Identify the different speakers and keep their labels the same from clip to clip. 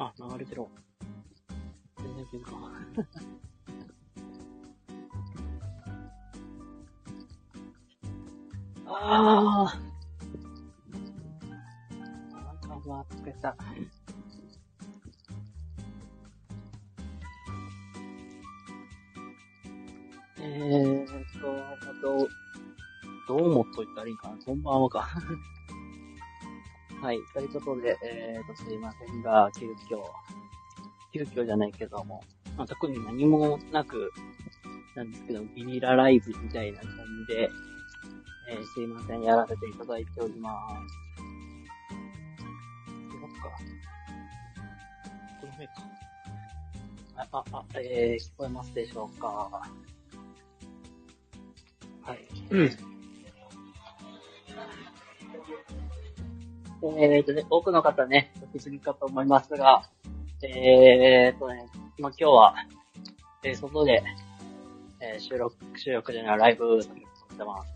Speaker 1: あ、流れてる。全然気づか ん。ああ。頭つけた。えーと、どう、どう思っといたらいいかな。こんばんはか。はい。ということで、えーと、すいませんが、急遽、急遽じゃないけども、まあ、特に何もなく、なんですけど、ビニラライブみたいな感じで、えー、すいません、やらせていただいております。そっか。この上か。あ、あ、あ、えー、聞こえますでしょうか。はい。うん。えーとね、多くの方ね、お気づきかと思いますが、えーとね、まあ、今日は、えー、外で、えー、収録、収録じゃない、ライブ撮ってます。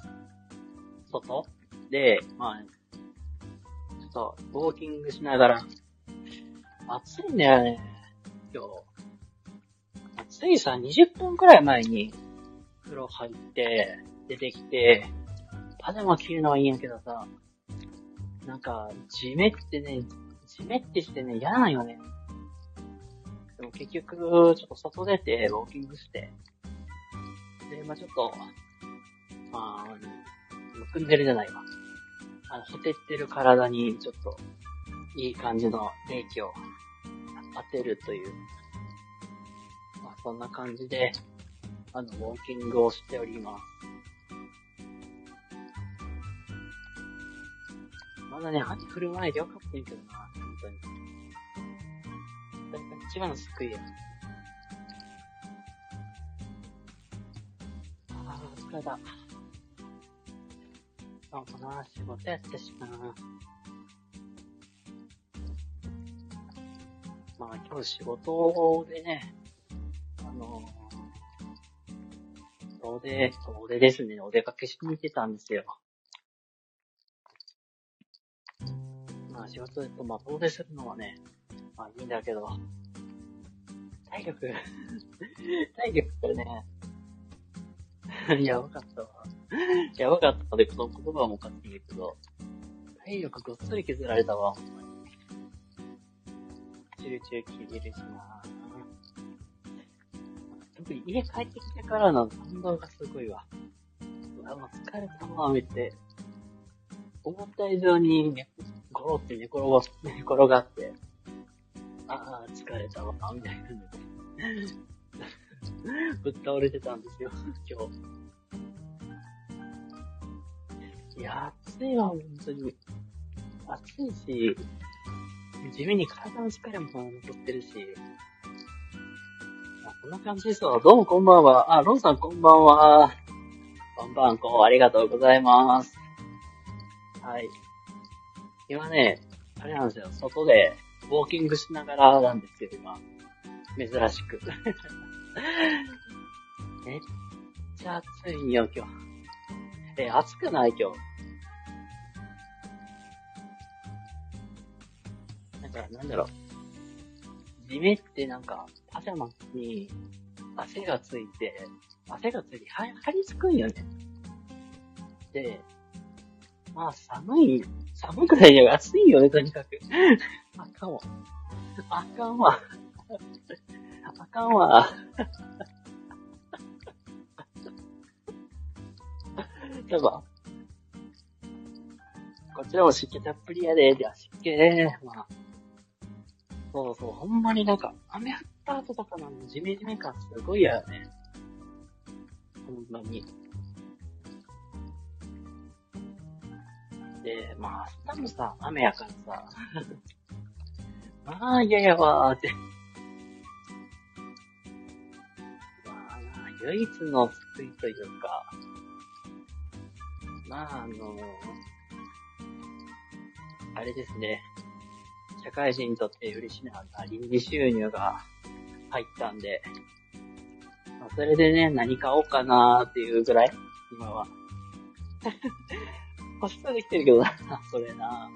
Speaker 1: 外で、まあ、ちょっと、ウォーキングしながら、暑いんだよね、今日。暑いさ、20分くらい前に、風呂入って、出てきて、パジャマ着るのはいいんやけどさ、なんか、じめってね、じめってしてね、嫌なんよね。でも結局、ちょっと外出て、ウォーキングして、で、まあちょっと、まあ、むくんでるじゃないわ。あの、ほてってる体に、ちょっと、いい感じの冷気を当てるという、まあそんな感じで、あの、ウォーキングをしております。まだね、雨降る前でよかったんやけどな、本当に。一番の救いや。ああ、疲れた。そうかな、仕事やったしな。まあ今日仕事でね、あのー、遠出、遠出ですね、お出かけしに行ってたんですよ。仕事でと、まあ遠出するのはね、まあいいんだけど、体力 体力がね、やばかったわ。やばかったで、この言葉もかっているけど、体力ごっそり削られたわ、ほんまに。集中切れるしな特に家帰ってきてからの感動がすごいわ。うわ、もう疲れたわ、めって。思った以上に、ゴロって寝転が、寝転がって、ああ、疲れたわ、みたいなので、ぶっ倒れてたんですよ、今日。いや、暑いわ、本当に。暑いし、地味に体の疲れも残ってるし、あ、こんな感じですわ。どうもこんばんは。あ、ロンさんこんばんは。こんばんこ、ありがとうございます。はい。今ね、あれなんですよ、外でウォーキングしながらなんですよ、今。珍しく。めっちゃ暑いんよ、今日。え、暑くない今日。なんか、なんだろう。地面ってなんか、パジャマに汗がついて、汗がついて、は、張り付くんよね。で、まあ寒い、寒くないよ。暑いよね、とにかく。あかんわ。あかんわ。あかんわ。やば。こちらも湿気たっぷりやで。では湿気ね。まあ。そうそう、ほんまになんか、雨降った後とかのジメジメ感すごいやね。ほんまに。で、まあ、明日もさ、雨やからさ、まあ、嫌やわーって。まあ、唯一の救いというか、まあ、あのあれですね。社会人にとって嬉しいのは、臨時収入が入ったんで、まあ、それでね、何買おうかなーっていうぐらい、今は。保湿はできてるけどな、それな。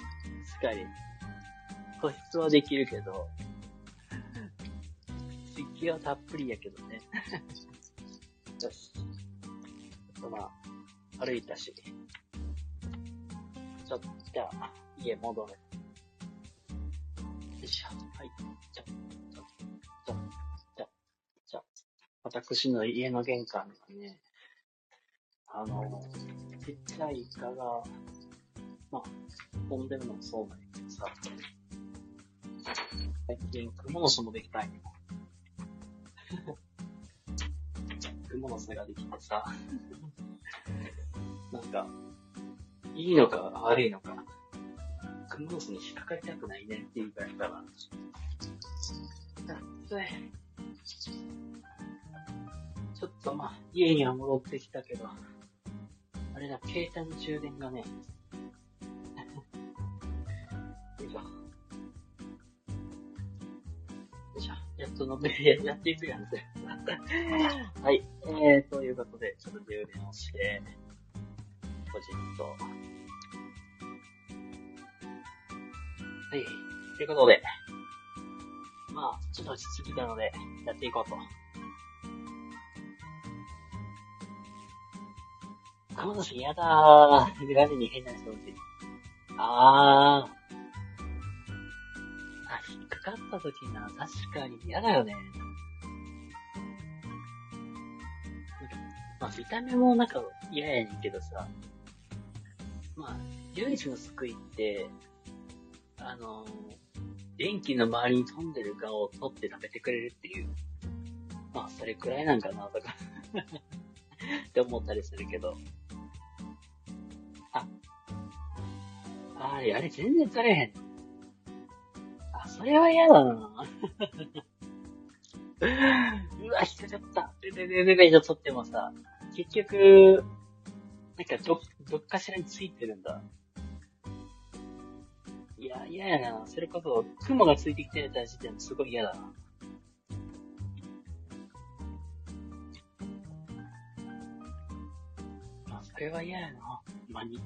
Speaker 1: 確かに。保湿はできるけど、気はたっぷりやけどね。よし。ちょっとまあ、歩いたし。ちょっと、じゃあ、家戻る。よいしょ。はい。じゃ、じゃ、じゃ、じゃ、じゃ、私の家の玄関がね、あの、ちっちゃいイカが、まあ、飛んでるのもそうなんやけどさ、最近、クモの巣もできたいね。クモの巣ができてさ、なんか、いいのか悪いのか、クモの巣に引っかかりたくないねっていうくらいかな。だって、ちょっとまあ、家には戻ってきたけど、あれだ、携帯の充電がね、よいしょ。よいしょ。やっとのべ、やっていくやんぜ。はい。えー、ということで、ちょっと充電をして、ポジッと。はい。ということで、まあ、ちょっと落ち着きたので、やっていこうと。彼女嫌だー。ガジに変な人落ちる。あー。あ、引っかかった時な、確かに嫌だよね。まあ、見た目もなんか嫌やねんけどさ。まあ、唯一の救いって、あのー、電気の周りに飛んでる顔を取って食べてくれるっていう。まあ、それくらいなんかな、とか って思ったりするけど。あれ、あれ全然取れへん。あ、それは嫌だな うわ、引っかかった。で、で、で、で、で、で取ってもさ、結局、なんかど、どっかしらについてるんだ。いや、嫌やな。それこそ、雲がついてきてた時点ですごい嫌だな。あ、それは嫌やな。ほんまに。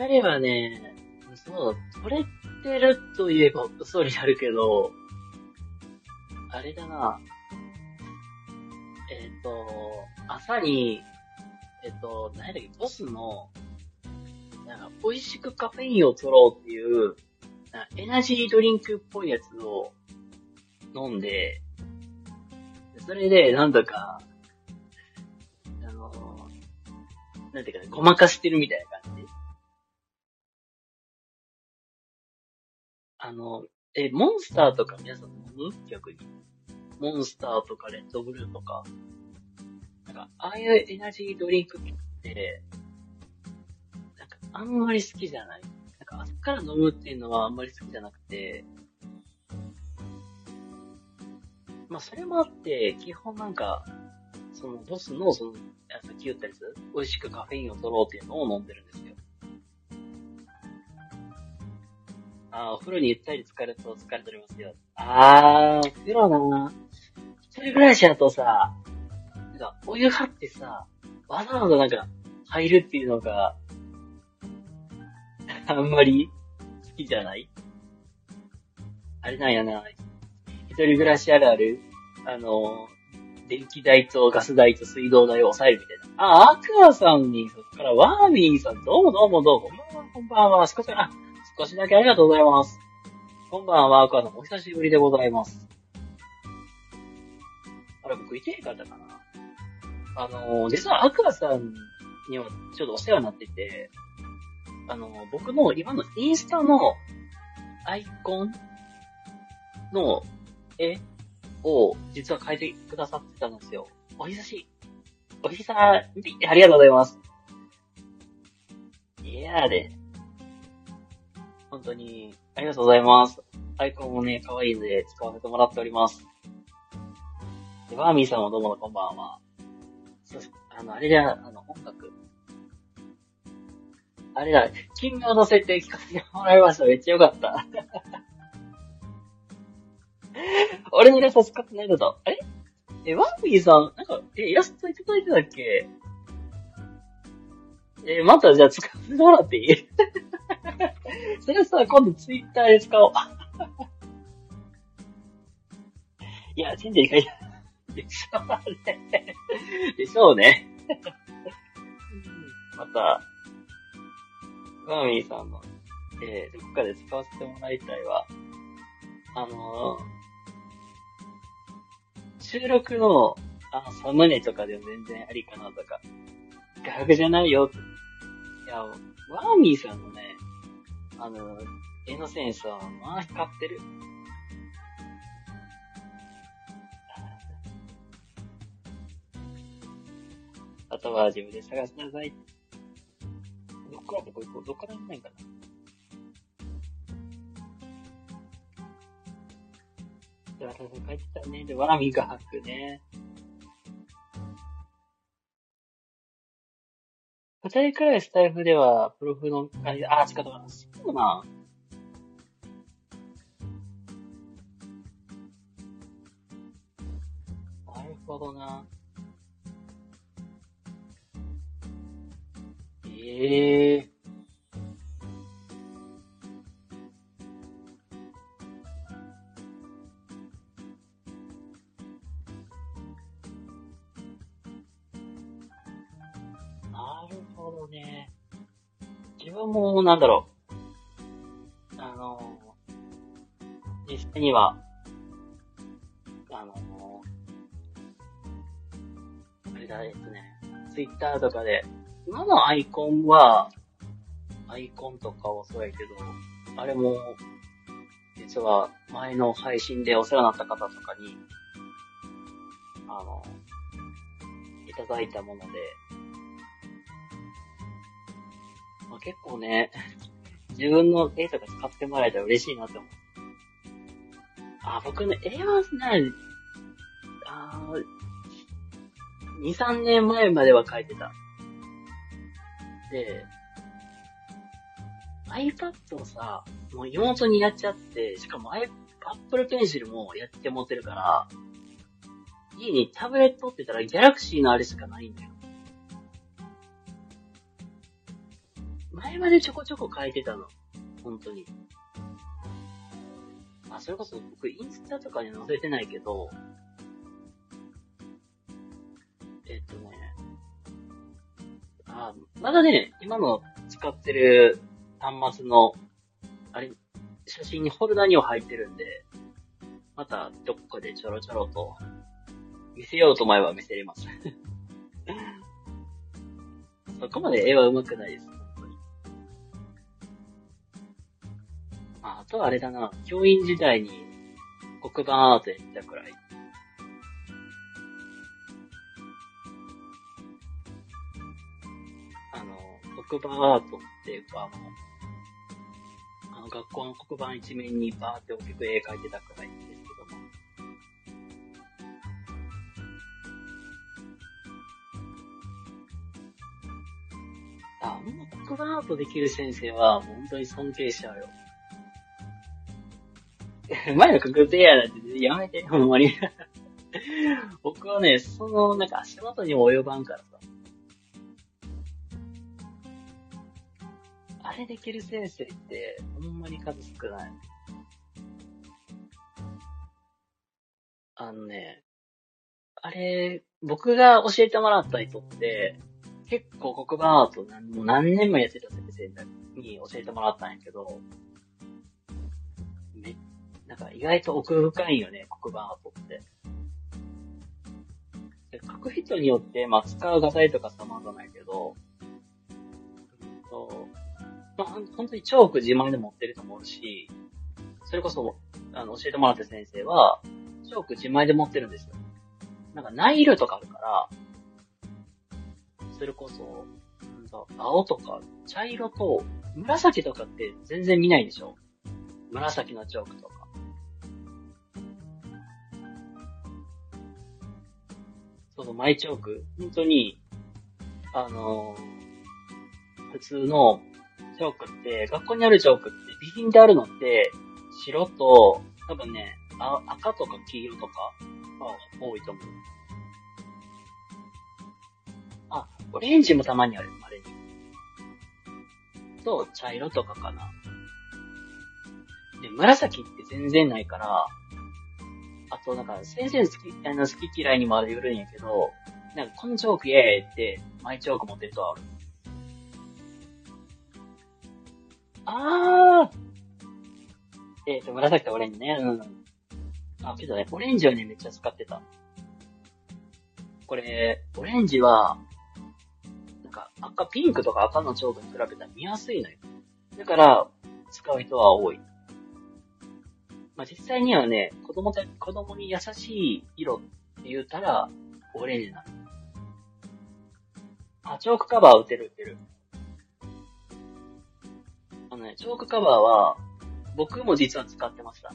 Speaker 1: 彼はね、そう、取れてると言えば嘘になるけど、あれだな。えっ、ー、と、朝に、えっ、ー、と、何だっけ、ボスの、なんか、美味しくカフェインを取ろうっていう、エナジードリンクっぽいやつを飲んで、それで、なんだか、あの、なんていうかね、ごまかしてるみたいな感あの、え、モンスターとか皆さん飲む？逆に。モンスターとかレッドブルーとか。なんか、ああいうエナジードリンクって、なんか、あんまり好きじゃない。なんか、朝から飲むっていうのはあんまり好きじゃなくて、まあ、それもあって、基本なんか、その、ボスの、その、さっき言ったやつ、美味しくカフェインを取ろうっていうのを飲んでるんですよ。あお風呂にゆったり浸かると疲れ取れますよ。あー、お風呂な一人暮らしだとさ、なんか、お湯張ってさ、わざわざなんか、入るっていうのが、あんまり好きじゃない？あれなんやな。一人暮らしあるあるあの、電気代とガス代と水道代を抑えるみたいな。あ、アクアさんに、そっからワーミーさん、どうもどうもどうも。こんばんは、少し、あ、少しだけありがとうございます。こんばんは、アクアさん、お久しぶりでございます。あれ、僕、いてへんかったかなあの、実はアクアさんにはちょっとお世話になってて、あの、僕の今のインスタのアイコンの絵を実は変えてくださってたんですよ。お久し、お久ありがとうございます。いやーで、本当に、ありがとうございます。アイコンもね、可愛いので使わせてもらっております。で、バーミーさんもどうもこんばんは。そうあの、あれだ、あの、音楽。あれだ、金魚の設定聞かせてもらいました。めっちゃよかった。俺のイラスト使ってないのだ。あれ？え、ワンピーさん、なんか、え、イラストいただいてたっけ？え、またじゃあ使ってもらっていい？それさ、今度ツイッターで使おう。いや、全然いやいや。でしょうね。でしょうね。また、ガーミーさんの、えー、どこかで使わせてもらいたいわ。あのー、収録の、あの、サムネとかでも全然ありかなとか、画角じゃないよ。いや、ワーミーさんのね、あの、絵のセンスは、まあ光ってる。あとは自分で探しなさい。どっからどこ行こうどっから行かないかな。で、私書いてたね。で、ワラミが吐くね。二人くらいスタイフでは、プロフの感じ、あ、違ったな。そうな。なるほどな。ええなるほどね。自分も、なんだろう。には、あの、あれだ、えっとね、ツイッターとかで、今のアイコンは、アイコンとかはそうやけど、あれも、実は前の配信でお世話になった方とかに、あの、いただいたもので、まあ、結構ね、自分の絵とか使ってもらえたら嬉しいなって思あ、僕ね、絵はね、あ2、3年前までは描いてた。で、iPad をさ、もう妹にやっちゃって、しかも Apple Pencil もやって持ってるから、家にタブレットって言ったら Galaxy のあれしかないんだよ。前までちょこちょこ書いてたの。本当に。それこそ僕インスタとかに載せてないけど、えっとね、あ、まだね、今の使ってる端末の、あれ、写真にフォルダーには入ってるんで、またどこかでちょろちょろと、見せようと思えば見せれます。そこまで絵は上手くないです、あ、あとはあれだな、教員時代に黒板アートやったくらい。あの、黒板アートっていうか、あの、あの学校の黒板一面にバーって大きく絵描いてたくらいですけども。あ、あの黒板アートできる先生は本当に尊敬しちゃうよ。前の確定やなんてやめて、ほんまに。僕はね、その、なんか足元にも及ばんからさ。あれできる先生って、ほんまに数少ない。あのね、あれ、僕が教えてもらった人って、結構黒板アート何もう何年もやってた先生に教えてもらったんやけど、め、なんか意外と奥深いよね、黒板アートって。で書く人によって、まあ、使う画材とか様々やけど、うんとまあ、ほん本当にチョーク自前で持ってる人もおるし、それこそ、あの、教えてもらった先生は、チョーク自前で持ってるんですよ。なんか、ナイルとかあるから、それこそ、うんと青とか、茶色と、紫とかって全然見ないでしょ紫のチョークとか。そうそう、マイチョーク。本当に、あのー普通のチョークって、学校にあるチョークって、備品であるのって、白と、多分ね、あ赤とか黄色とかは多いと思う。あ、オレンジもたまにある、あれに。と、茶色とかかな。で、紫って全然ないから、あとなんか、先生好き、あの、好き嫌いにもあるんやけど、なんか、このチョークイエーって、マイチョーク持ってるとある。あーえっ、ー、と、紫とオレンジね。うん。あ、けどね、オレンジはね、めっちゃ使ってた。これ、オレンジは、なんか、赤、ピンクとか赤のチョークに比べたら見やすいのよ。だから、使う人は多い。まあ、実際にはね、子供た、子供に優しい色って言ったら、オレンジなの。あ、チョークカバー打てる打てる。あのね、チョークカバーは、僕も実は使ってました。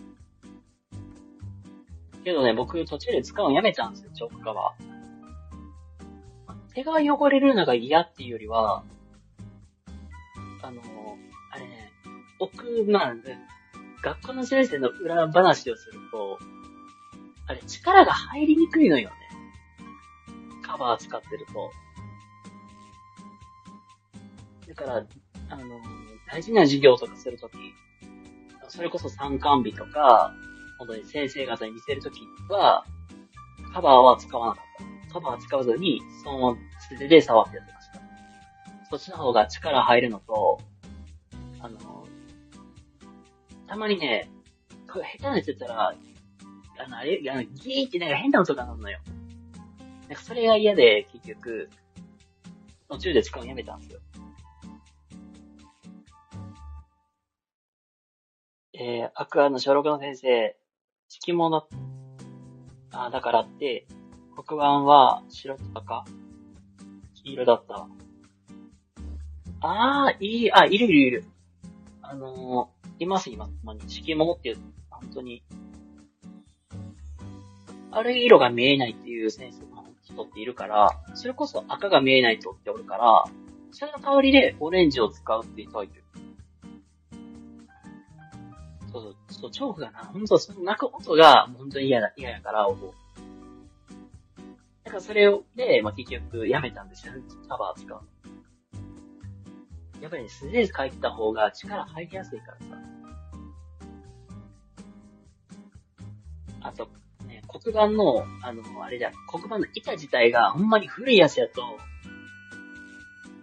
Speaker 1: けどね、僕途中で使うのやめたんですよ、チョークカバー。手が汚れるのが嫌っていうよりは、あの、あれね、奥、まあ、学校の先生の裏話をすると、あれ、力が入りにくいのよね。カバー使ってると。だから、あの、大事な授業とかするとき、それこそ参観日とか、本当に先生方に見せるときは、カバーは使わなかった。カバー使わずに、その素手で触ってやってました。そっちの方が力入るのと、あの、たまにね、これ下手なやつやったら、あの、あれ、あの、ギーってなんか変な音が鳴るのよ。なんかそれが嫌で、結局、途中で使うのやめたんですよ。えー、アクアの小6の先生、敷物、あ、だからって、黒板は白とか黄色だった。あー、いい、あ、いるいるいる。あのー、います、います。まあ、敷物っていう、本当に、ある色が見えないっていう先生の人っているから、それこそ赤が見えない人っておるから、それの代わりでオレンジを使うっていう人はいる。そうそう、そう、チョークがな、ほんと、その泣く音が、本当に嫌だ、嫌やから、思う。だからそれを、で、まあ、結局、やめたんですよ、カバー使うの。やっぱり、素手で書いた方が力入りやすいからさ。あと、ね、黒板の、あの、あれだ、黒板の板自体がほんまに古いやつやと、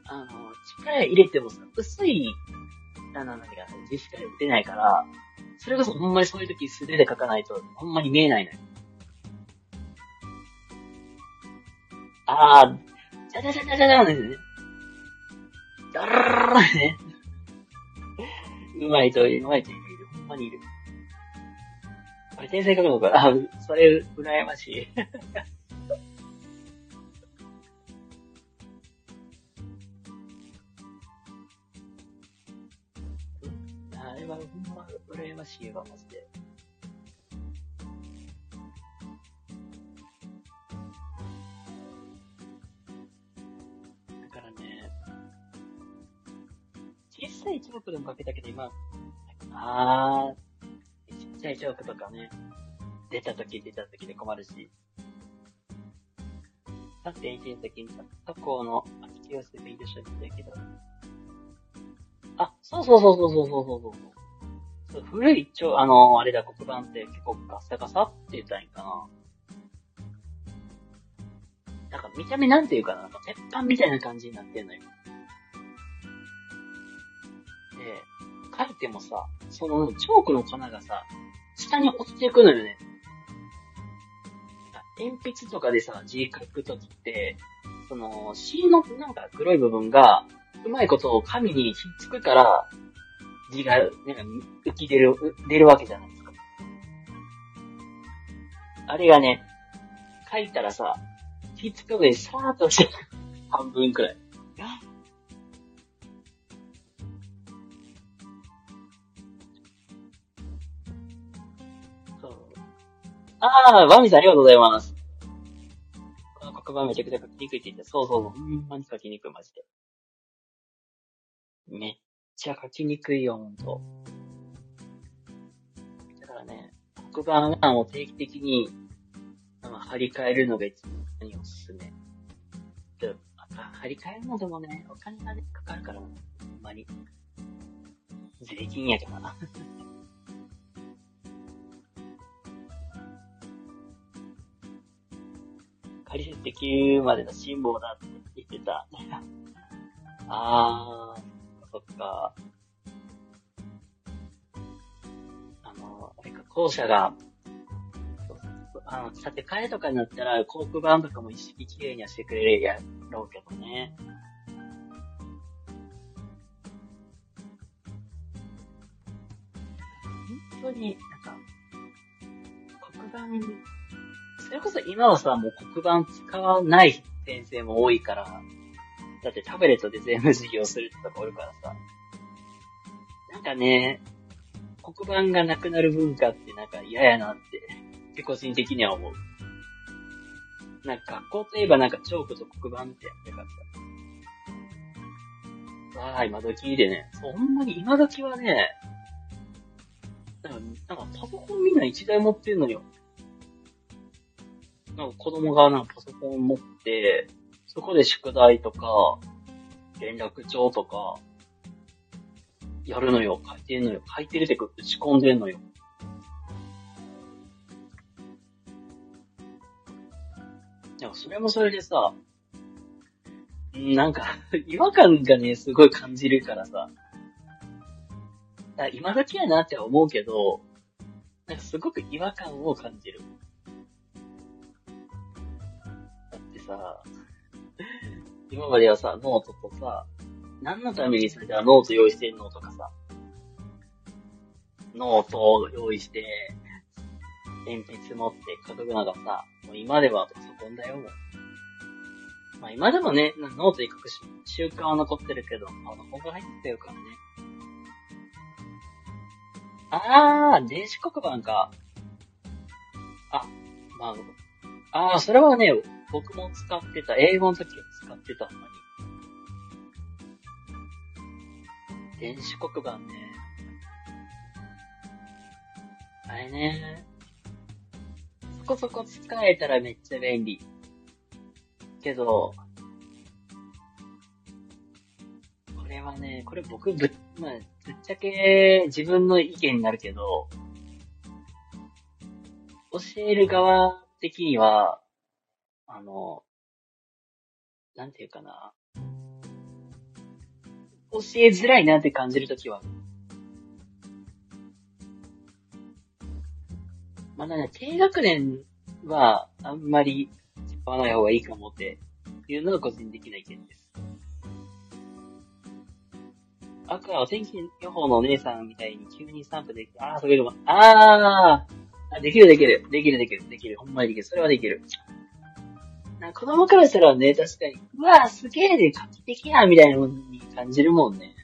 Speaker 1: あの、力入れてもさ、薄い、あの、何か、実際打てないから、それこそほんまにそういう時素手で書かないと、ほんまに見えないのよ。あー、じゃじゃじゃじゃじゃじゃですね。ダラララね。うまいと、うまいといる、ほんまにいる。これ天才書くのかあ、それ、羨ましい。あれはほんま羨ましいわ、マジで。小さいチョークでもかけたけど、今、あー、ちっちゃいチョークとかね、出た時出た時で困るし。3.1の時に他校の空き教室で勉強したんだけど、あ、そうそうそうそうそうそうそう。そう古いちょ、あの、あれだ、黒板って結構ガサガサって言ったらいいかな。なんか見た目なんていうかな、なんか鉄板みたいな感じになってんのよ。てもさ、そのチョークの粉がさ、下に落ちていくのよね。鉛筆とかでさ、字書くときって、その、芯のなんか黒い部分が、うまいことを紙にひっつくから、字が、なんか、浮き出る、出るわけじゃないですか。あれがね、書いたらさ、ひっつくでさーっとして、半分くらい。あー、バミさんありがとうございます。この黒板めちゃくちゃ書きにくいって言って、そうそうそう、ほんまに書きにくい、マジで。めっちゃ書きにくいよ、ほんと。だからね、黒板はもう定期的に、まあ、張り替えるのが一番おすすめ。でまた張り替えるのでもね、お金がね、かかるから、ほんまに。税金やからな。仮設できるまでの辛抱だって言ってた。あー、そっか。あの、あれか、校舎が、あの、建て替えとかになったら、航空板とかも一式綺麗にはしてくれるやろうけどね。本当に、なんか、黒板、それこそ今はさ、もう黒板使わない先生も多いから、だってタブレットで全部授業するってとこおるからさ。なんかね、黒板がなくなる文化ってなんか嫌やなって、個人的には思う。なんか学校といえばなんかチョークと黒板ってやりたかった。わー、今時でね、そんなに今時はね、なんか、なんかパソコンみんな一台持ってんのよ。なんか子供がなんかパソコン持って、そこで宿題とか、連絡帳とか、やるのよ。書いてんのよ。書いてるって打ち込んでんのよ。いや、それもそれでさ、なんか 違和感がね、すごい感じるからさ。今時やなって思うけど、なんかすごく違和感を感じる。さ、今まではさ、ノートとさ、何のためにそれではノート用意してんのとかさ、ノートを用意して、鉛筆持って書くのがさ、もう今ではパソコンだよ、もう。まあ今でもね、ノートに書く習慣は残ってるけど、パソコンが入ってるからね。あー、電子黒板か。あ、まあ、あー、それはね、僕も使ってた。英語の時は使ってた、ほんまに。電子黒板ね。あれね。そこそこ使えたらめっちゃ便利。けど、これはね、これ僕ぶ、まあ、ぶっちゃけ自分の意見になるけど、教える側的には、あの、なんていうかな。教えづらいなって感じるときは。まだね、低学年はあんまり使わない方がいいかもっていうのが個人的な意見です。あくは天気予報のお姉さんみたいに急にスタンプできる。ああ、それでも、ああ、できるできる。できるできる。できる。ほんまにできる。それはできる。な子供からしたらね、確かに、うわすげえで画期的やみたいなものに感じるもんね。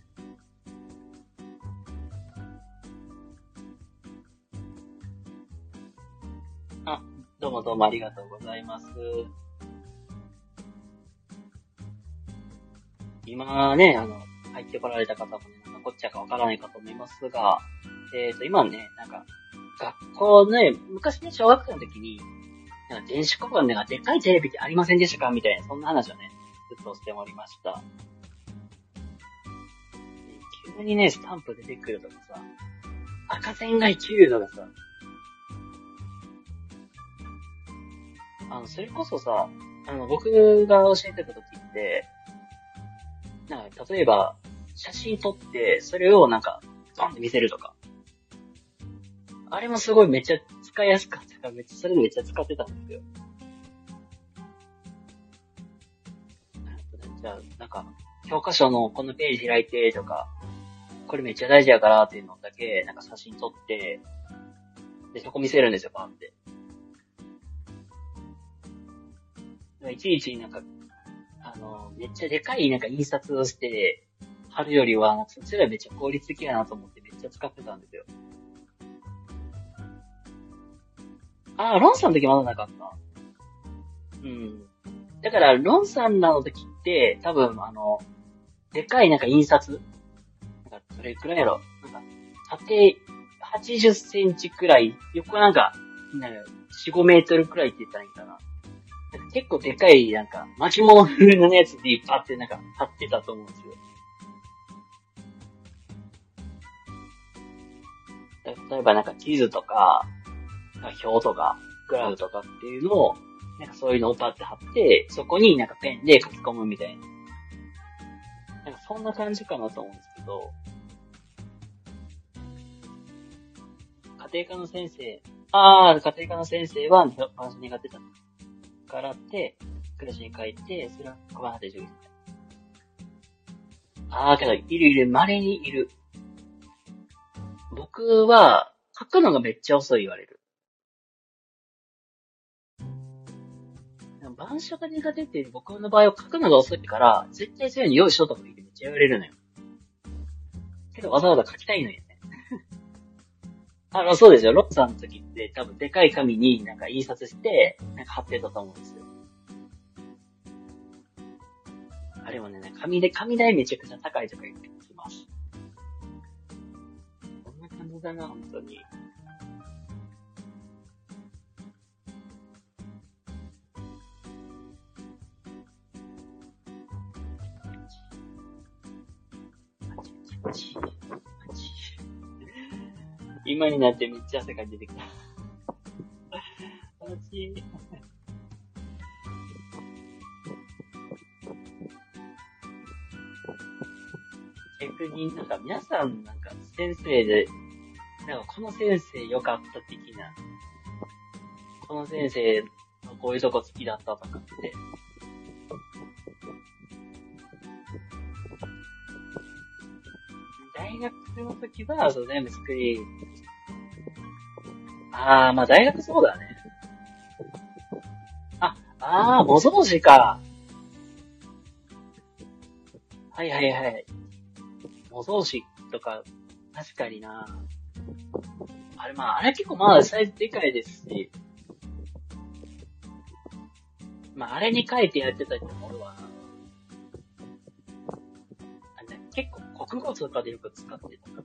Speaker 1: あ、どうもどうもありがとうございます。今ね、あの、入ってこられた方もね、なんかこっちゃかわからないかと思いますが、えっ、ー、と、今ね、なんか、学校ね、昔ね、小学生の時に、電子黒板ででっかいテレビってありませんでしたかみたいな、そんな話をね、ずっとしておりました。急にね、スタンプ出てくるとかさ、赤線が生きるとかさ、あの、それこそさ、あの、僕が教えてた時って、なんか、例えば、写真撮って、それをなんか、ドンって見せるとか。あれもすごいめっちゃ使いやすかったから、めっちゃ、それめっちゃ使ってたんですよ。じゃあ、なんか、教科書のこのページ開いてとか、これめっちゃ大事やからっていうのだけ、なんか写真撮って、で、そこ見せるんですよ、パンって。いちいちなんか、あの、めっちゃでかいなんか印刷をして、貼るよりは、そっちらめっちゃ効率的やなと思ってめっちゃ使ってたんですよ。あ、ロンさんの時まだなかった。うん。だから、ロンさんらの時って、多分、あの、でかいなんか印刷なんか、それくらいやろ。なんか、縦80センチくらい、横なんか、なんか4、5メートルくらいって言ったらいいかな。なんか結構でかい、なんか、巻物風のやつでパってなんか貼ってたと思うんですよ。例えばなんか地図とか、表とか、グラフとかっていうのを、なんかそういうのをパって貼って、そこになんかペンで書き込むみたいな。なんかそんな感じかなと思うんですけど、家庭科の先生、ああ、家庭科の先生は話苦手だからって、クラスに書いて、それは小話で授業ああ、けど、いるいる、稀にいる。僕は、書くのがめっちゃ遅い言われる。板書が苦手っていう僕の場合は書くのが遅いから、絶対そういうの用意しとった方がいいってめっちゃ言われるのよ。けどわざわざ書きたいのよね。あの、そうですよ。ロッさんの時って多分でかい紙になんか印刷して、なんか貼ってたと思うんですよ。あれもね、紙で、紙代めちゃくちゃ高いとか言ってます。こんな感じだな、本当に。今になってめっちゃ汗かいてきた。気持ち。逆になんか皆さんなんか先生で、なんかこの先生良かった的な、この先生のこういうとこ好きだったとかって大学の時は、そう、全部スクリーン。あー、まあ大学そうだね。あ、あー、模造紙か。はいはいはい。模造紙とか、確かになあれ、まあ、あれ結構まだサイズでかいですし、まあ、あれに書いてやってた人もおるわな。国語とかでよく使ってた。こ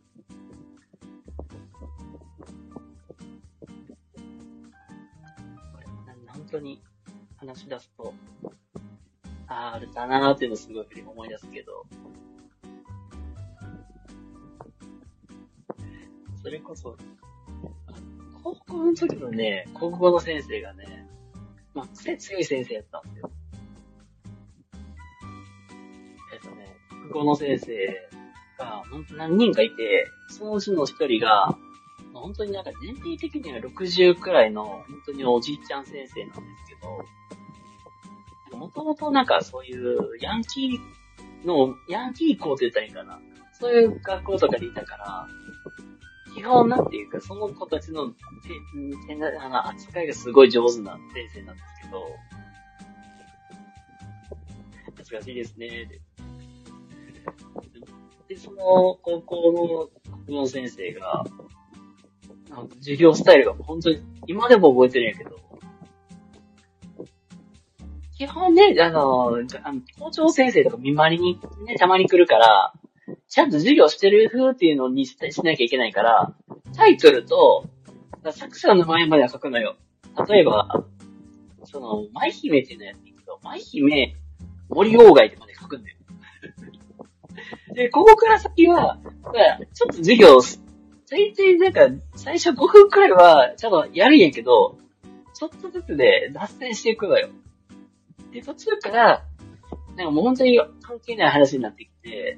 Speaker 1: れ、本当に話し出すと、ああ、あれだなーっていうのをすごい思い出すけど、それこそ、高校の時のね、国語の先生がね、まあ、癖強い先生やったんですよ。えっとね、国語の先生、本当何人かいて、そのうちの一人が、本当になんか年齢的には60くらいの、本当におじいちゃん先生なんですけど、もともとなんかそういうヤンキーの、ヤンキー校って言ったらいいかな。そういう学校とかでいたから、基本なんていうか、その子たちの、て、あの、扱いがすごい上手な先生なんですけど、懐かしいですね。で、その高校の国語先生が、授業スタイルが本当に、今でも覚えてるんやけど、基本ね、あの、あの校長先生とか見回りにね、たまに来るから、ちゃんと授業してる風っていうのにししなきゃいけないから、タイトルと、作者の名前までは書くのよ。例えば、その、舞姫っていうのやっていくと、舞姫、森鴎外ってまで書くんだよ。で、ここから先は、まあ、ちょっと授業、最低なんか、最初5分くらいは、ちょっとやるんやけど、ちょっとずつで脱線していくのよ。で、途中から、なんかもう本当に関係ない話になってきて、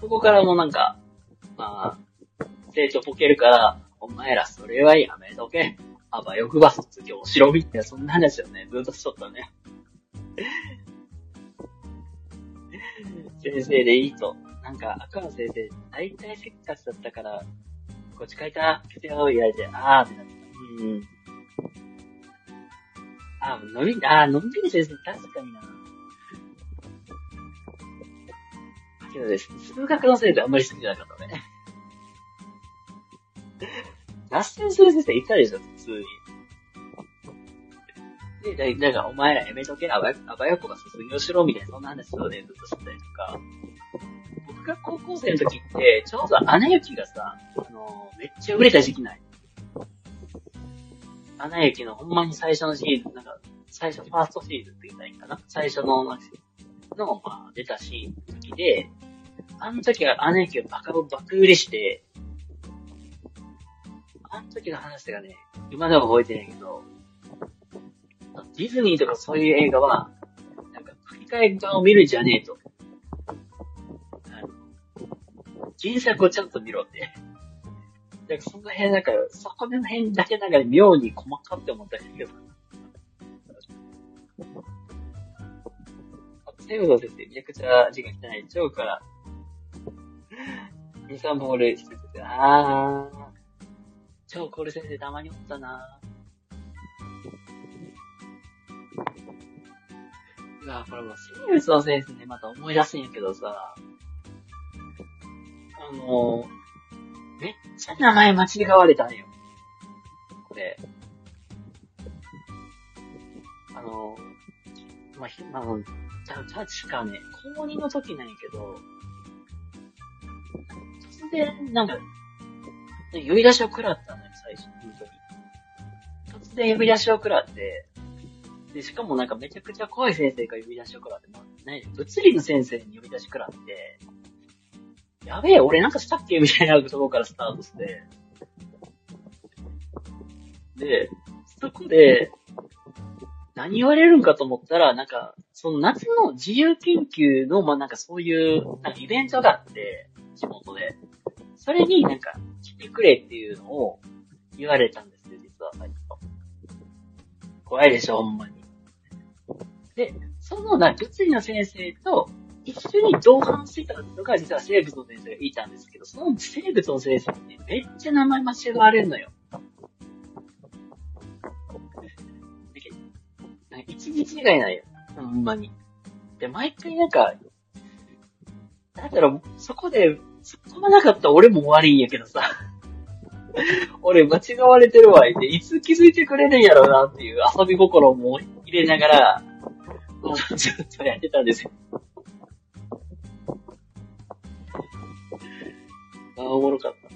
Speaker 1: そこからもうなんか、まあ、成長ポケるから、お前らそれはやめとけ。あばよくば卒業しろみたいな、そんな話をね、ずっとしとったね。先生でいいと。なんか、赤の先生、大体せっかちだったから、こっち書いた、来てよ、言われて、あーってなった。うん。あー、のび、あー、のびり先生、確かにな。けどです、数学の先生あんまり好きじゃなかったね。脱線する先生いたでしょ、普通に。で、だだからお前らやめとけ、あばあばよこが卒業しろみたいな、そんな話をね、ずっとしてたりとか、僕が高校生の時って、ちょうどアナ雪がさ、あのー、めっちゃ売れた時期ない。アナ雪のほんまに最初のシーズン、なんか、最初、ファーストシーズンって言ったらいいかな？最初の、の、まあ、出たシーンの時で、あの時はアナ雪がバカ爆売れして、あの時の話がね、今でも覚えてないけど、ディズニーとかそういう映画は、なんか、振り返り画を見るじゃねえと。原作をちゃんと見ろって。なんかその辺なんか、そこの辺だけなんか妙に細かって思ったんだけど。最後の先生めちゃくちゃ字が汚い。超から、2、3ボールしてて、あー、超コール先生たまにおったなうわ、これもうシリウスの先生ね、また思い出すんやけどさ、あの、めっちゃ名前間違われたんよ。これ。あの、まあ、ひ、まあ、た、確かね、高2の時なんやけど、突然、なんか、呼び出しを食らったのよ、最初、本当に。突然呼び出しを食らって、で、しかもなんかめちゃくちゃ怖い先生が呼び出しを食らって、まあ、ね、物理の先生に呼び出し食らって、やべえ、俺なんかしたっけみたいなところからスタートして。で、そこで、何言われるんかと思ったら、なんか、その夏の自由研究の、まあ、なんかそういう、なんかイベントがあって、地元で。それになんか、来てくれっていうのを言われたんですよ、実は最初。怖いでしょ、ほんまに。で、そのな、物理の先生と、一緒に同伴してたのが実は生物の先生がいたんですけど、その生物の先生ってめっちゃ名前間違われるのよ。一日違いないよ。ほんまに。で、毎回なんか、なんだろう、そこで、そこがなかったら俺も悪いんやけどさ。俺間違われてるわ、って、いつ気づいてくれるんやろうなっていう遊び心も入れながら、ずっとやってたんですよ。ああ、おもろかった。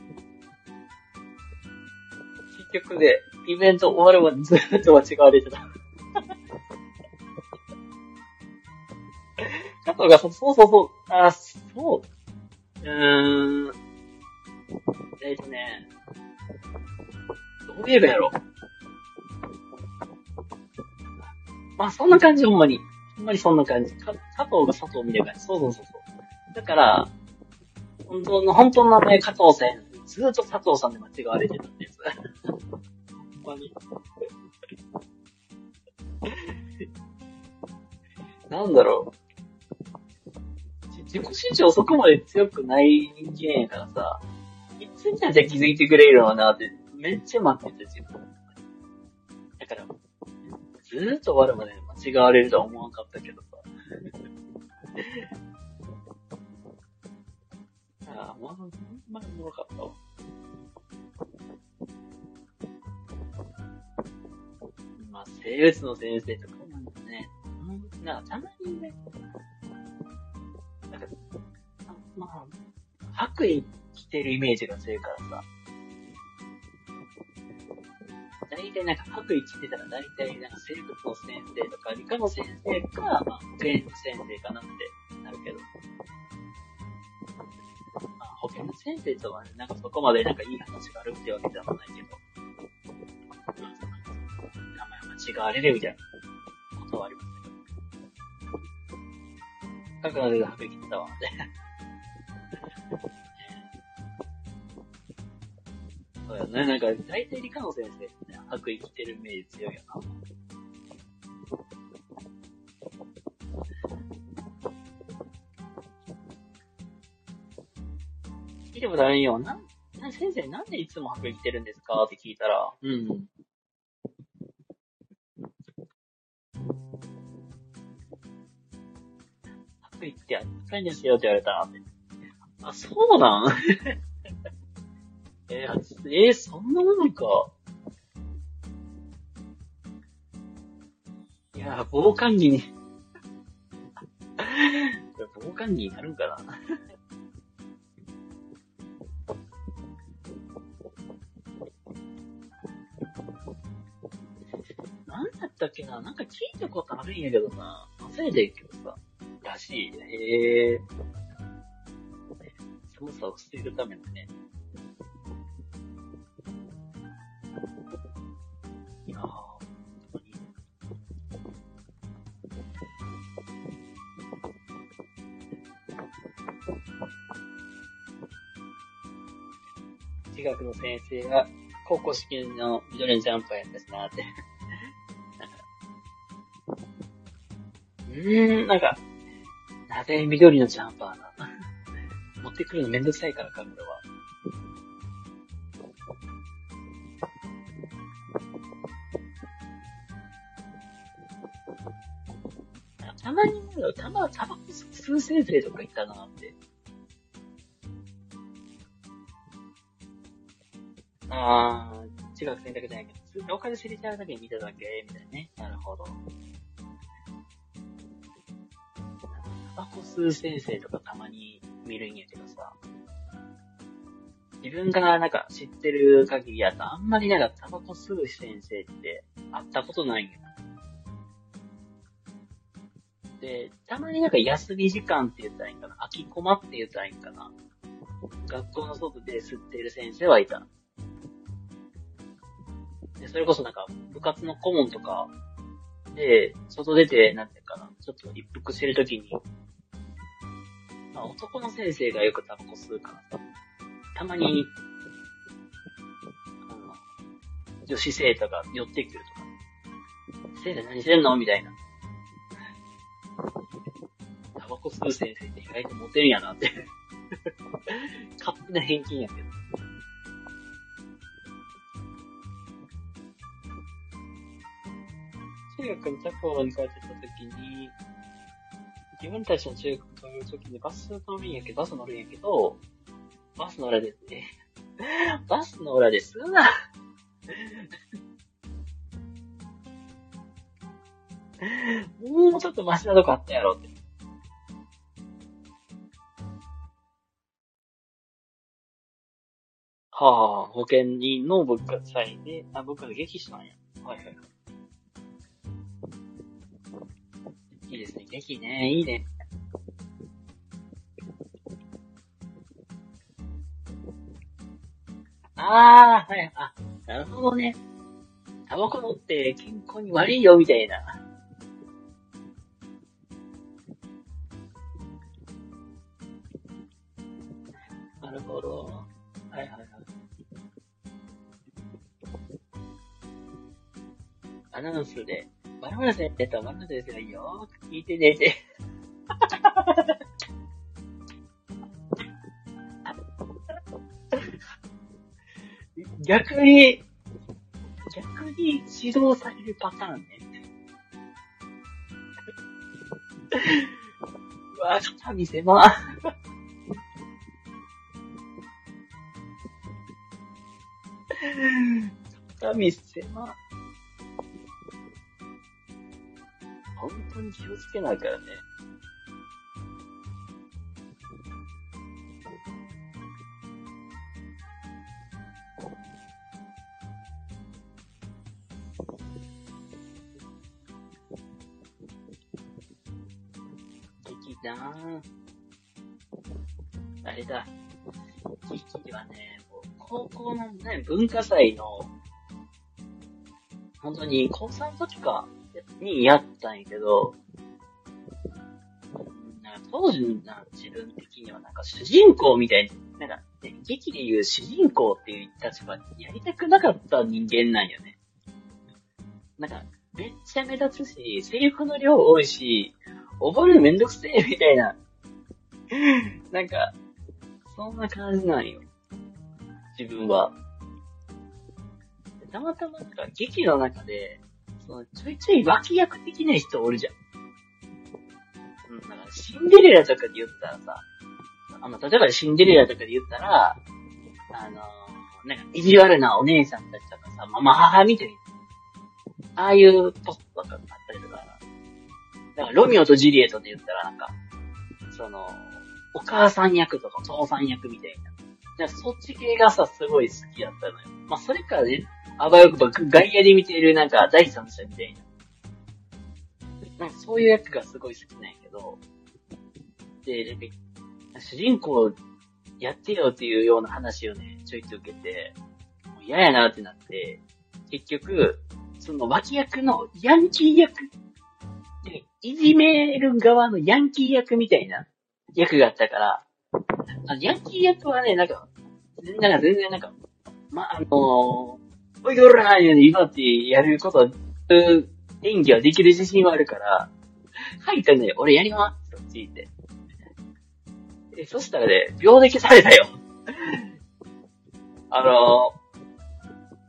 Speaker 1: 結局ね、イベント終わるまでずっと間違われてた。加藤が、そうそうそう、あ、そう。うーん。えっ、とね、どう言えばやろう。まあ、そんな感じ、ほんまに。ほんまにそんな感じ。か加藤が佐藤みたいな感じ。そうそうそうそう。だから、本当の、本当の名前加藤さん。ずっと佐藤さんで間違われてたんです。ほんまに。なんだろう。自己主張そこまで強くない人間やからさ、いつになって気づいてくれるのなって、めっちゃ待ってた、自分。だから、ずーっと終わるまで間違われるとは思わなかったけどさ。ああ、まあん、まあ、おもろかったわ。まあ、生物の先生とかなんだね。なんかたまにね、なんか、まあ、白衣着てるイメージが強いからさ。大体なんか白衣着てたら大体なんか生物の先生とか理科の先生か、まあ、保健の先生かなってなるけど。まあ、保健の先生とはね、なんかそこまでなんかいい話があるってわけではないけど。名前間違われるみたいなことはありますかくなで白衣着てたわ、そうやね。なんか、大体理科の先生ってね、白衣着てるイメージ強いよな。聞いてもダメよ。な、な、先生なんでいつも白衣着てるんですか？って聞いたら、うん。く行ってあったんですよって言われたら、あ、そうなん？えー、えー、そんなものか。いや、防寒着に防寒着になるんかななんだったっけななんか聞いたことあるんやけどな。忘れてるけどさ。らしい。へえ。寒さを防ぐためのね。学の先生が、高校式の緑のジャンパーやったしなって。うーん、なんか、なぜ緑のジャンパーな持ってくるのめんどくさいからか、これは。たまに、たま、たばこ吸う先生とかいたなって。あー、中学選択じゃないけど、普通にお金知りたいだけに見ただけ、みたいなね。なるほど。タバコ吸う先生とかたまに見るんやけどさ、自分がなんか知ってる限りやとあんまりなんかタバコ吸う先生って会ったことないんや。で、たまになんか休み時間って言ったらいいんかな、空きコマって言ったらいいんかな。学校の外で吸ってる先生はいた。で、それこそなんか部活の顧問とかで、外出て、なんていうかな、ちょっと一服してるときに、まあ男の先生がよくタバコ吸うからさ、たまに、あの、女子生徒が寄ってくるとか、先生何してんのみたいな。タバコ吸う先生って意外とモテるんやなって。勝手な偏見やけど。中学の着工に帰ってた時に、自分たちの中学という時にバス乗るんやけど、バス乗るんやけど、バスの裏でって、バスの裏ですな。もうちょっとマシなとこあったやろって。はあ、保険人の文化祭で、あ、文化で劇したんや。はいはいはい。いいですね。劇ね。いいね。ああ、はい。あ、なるほどね。タバコ乗って健康に悪いよ、みたいな。なるほど。はいはいはい。アナウンスで、バラバラ先生とバラバラ先生がよーく聞いてねえぜ。逆に、逆に指導されるパターンね。うわぁ、と見せま。肩見せま。に気をつけないからね。劇だーあれだ？劇はね、高校のね、文化祭の、本当に高3の時か、にやったんやけど、なんか当時の自分的にはなんか主人公みたいに、なんか、ね、劇で言う主人公っていう立場にやりたくなかった人間なんよね。なんか、めっちゃ目立つし、セリフの量多いし、覚えるのめんどくせえみたいな。なんか、そんな感じなんよ。自分は。たまたまなんか劇の中で、そのちょいちょい脇役的な人おるじゃん。うん、なんかシンデレラとかで言ったらさ、あの、例えばシンデレラとかで言ったら、あのー、なんか意地悪なお姉さんたちとかさ、まあ、ま母みたいな。ああいうポストとかあったりとかなんかロミオとジリエットで言ったらなんか、その、お母さん役とかお父さん役みたいな。なんかそっち系がさ、すごい好きだったのよ。まあ、それからね、あばよくば外野で見ているなんか第三者みたいな。なんかそういう役がすごい好きなんやけど、で、なんか主人公やってよっていうような話をね、ちょいちょい受けて、もう嫌やなってなって、結局、その脇役のヤンキー役、いじめる側のヤンキー役みたいな役があったから、あヤンキー役はね、なんか、なんか全然なんか、まあ、あのー、おいおらーよに今ってやること、演技はできる自信はあるから、はい、ね、俺やりますと聞いて。え、そしたらね、秒で消されたよ。あの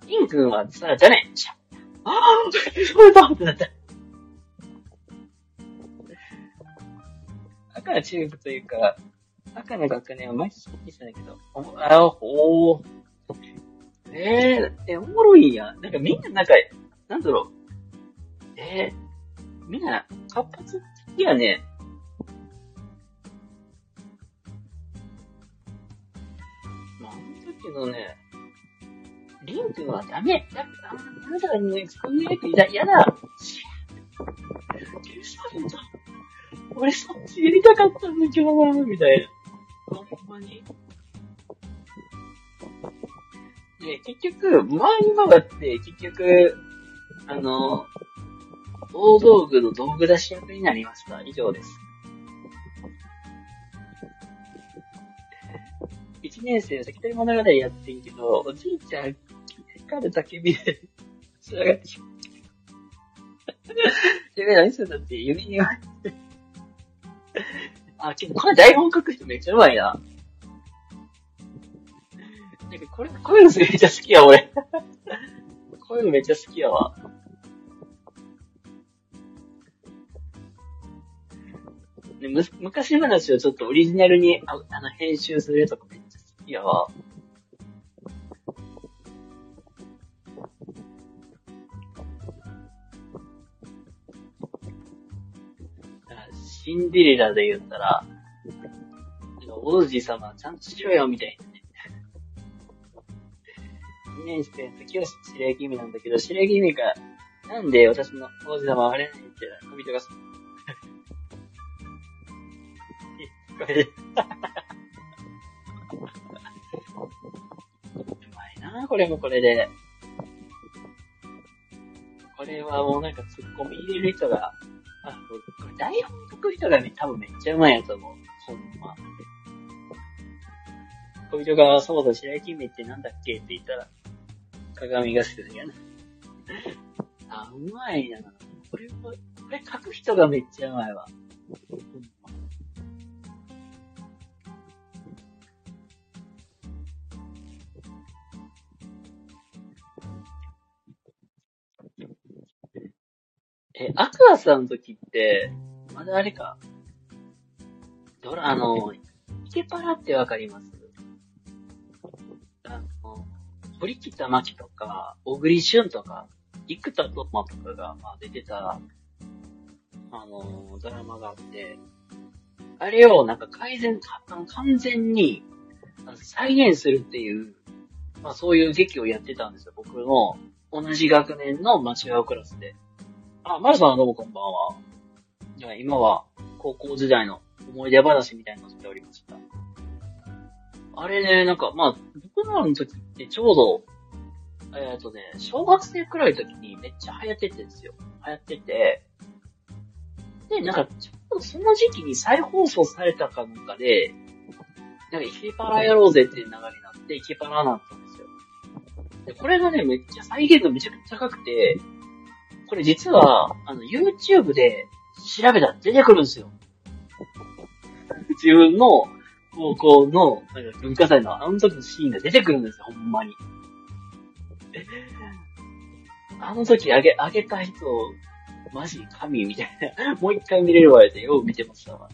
Speaker 1: ー、イン君はさ、じゃねああ、そうだってなった。赤中学というか、赤の学年は毎日聞いてたんだけど、あ、ほー。えー、え、おもろいやん。なんかみんななんか、なんだろう。えー、みんな活発的やね。まあ、あの時のね、リンクはダメ。だ、あ、ダメだね。そんなやつや、やだ。俺そっちやりたかったんだけどな、みたいな。ほんまに。で、結局、回り回って、結局、あの、大道具の道具出し役になりました。以上です。一年生の関取物語やってんけど、おじいちゃん、光る焚き火で、仕上がってしまった。てめ何するんだって指に言われて。あ、けどこれ台本書く人めっちゃうまいな。これ、こういうのめっちゃ好きや、俺。こういうのめっちゃ好きやわ。でむ昔話をちょっとオリジナルにああの編集するとかめっちゃ好きやわ。シンデレラで言ったら、王子様ちゃんとしろよ、みたいなね。2年生の時は白雪姫なんだけど、白雪姫が、なんで私の王子様あれな いって小人が、これ。うまいなこれもこれで。これはもうなんかツッコミ入れる人があ、これ台本書く人がね、多分めっちゃうまいやつ思う。ほんま。小人が、そうだ、白雪姫ってなんだっけって言ったら、鏡がするやな。あ、うまいな。これこれ書く人がめっちゃうまいわ。え、アクアさんの時って、まだあれか？ドラ、あの、イケパラってわかります？堀北真希とか、小栗旬とか、生田斗真とかが、まあ、出てた、あの、ドラマがあって、あれをなんか改善、完全に再現するっていう、まあそういう劇をやってたんですよ。僕の同じ学年の間違うクラスで。あ、マルさんはどうもこんばんは。今は高校時代の思い出話みたいなのをしておりました。あれね、なんか、まあ、僕らの時ってちょうど、えっ、ー、とね、小学生くらいの時にめっちゃ流行っててですよ。流行ってて、で、なんか、ちょうどその時期に再放送されたかなんかで、なんかイケパラやろうぜっていう流れになって、イケパラになったんですよ。で、これがね、めっちゃ再現度めちゃくちゃ高くて、これ実は、あの、YouTube で調べたら出てくるんですよ。自分の高校の、なんか文化祭のあの時のシーンが出てくるんですよ、ほんまに。あの時あげ、あげた人、マジ神みたいな。もう一回見れるわよってよう見てましたわ。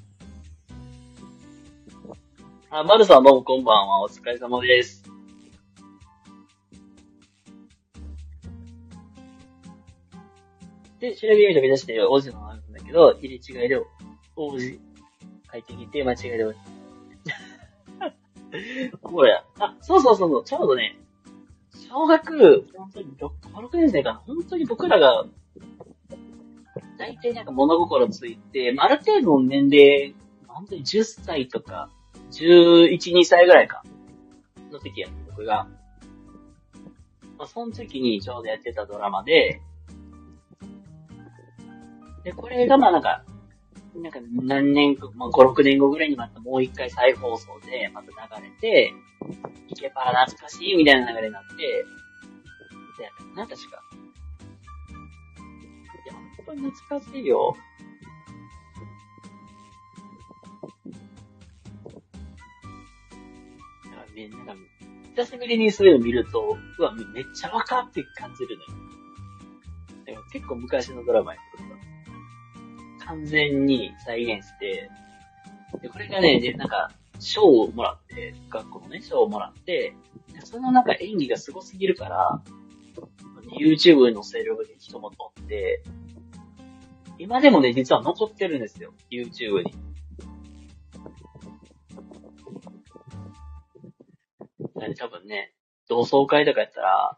Speaker 1: あ、まるさんどうもこんばんは。お疲れ様です。で、白木みと目指して王子のなんだけけど、入れ違いで王子帰ってきて間違いで これ、あ、そうそうそうそう、ちょうどね、小学、本当に6、6年生かな、本当に僕らが、大体なんか物心ついて、まあ、ある程度の年齢、本当に10歳とか、11、2歳ぐらいか、の時や僕が。まあ、その時にちょうどやってたドラマで、で、これがまあなんか、なんか何年か、まあ5、6年後ぐらいにまたもう一回再放送でまた流れて、イケパラ懐かしいみたいな流れになって、で、な確か。いや、本当に懐かしいよ。だかね、なんか、久しぶりにそういうの見ると、うわ、めっちゃ若って感じるのよ。だから結構昔のドラマやけどさ、完全に再現して、で、これがね、で、なんか、賞をもらって、学校のね、賞をもらって、そのなんか演技が凄すぎるから、YouTube に載せる人も撮って、今でもね、実は残ってるんですよ。YouTube に。多分ね、同窓会とかやったら、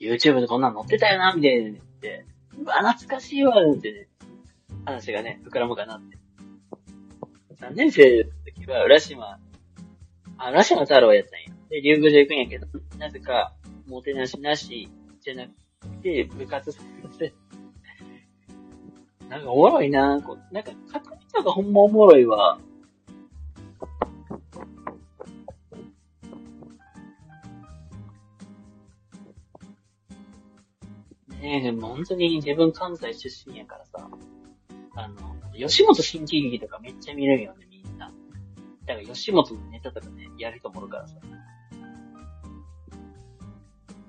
Speaker 1: YouTube でこんなん載ってたよな、みたいな言って、うわ、懐かしいわ、ってね、話がね、膨らむかなって。3年生の時は、浦島、あ、浦島太郎やったんや。で、竜宮城行くんやけど、なぜか、もてなしなし、じゃなくて、部活させなんかおもろいなこう、なんか、確率がほんまおもろいわ。ねえ、でも本当に自分関西出身やからさ、あの、吉本新喜劇とかめっちゃ見れるよね、みんな。だから吉本のネタとかね、やると思うからさ。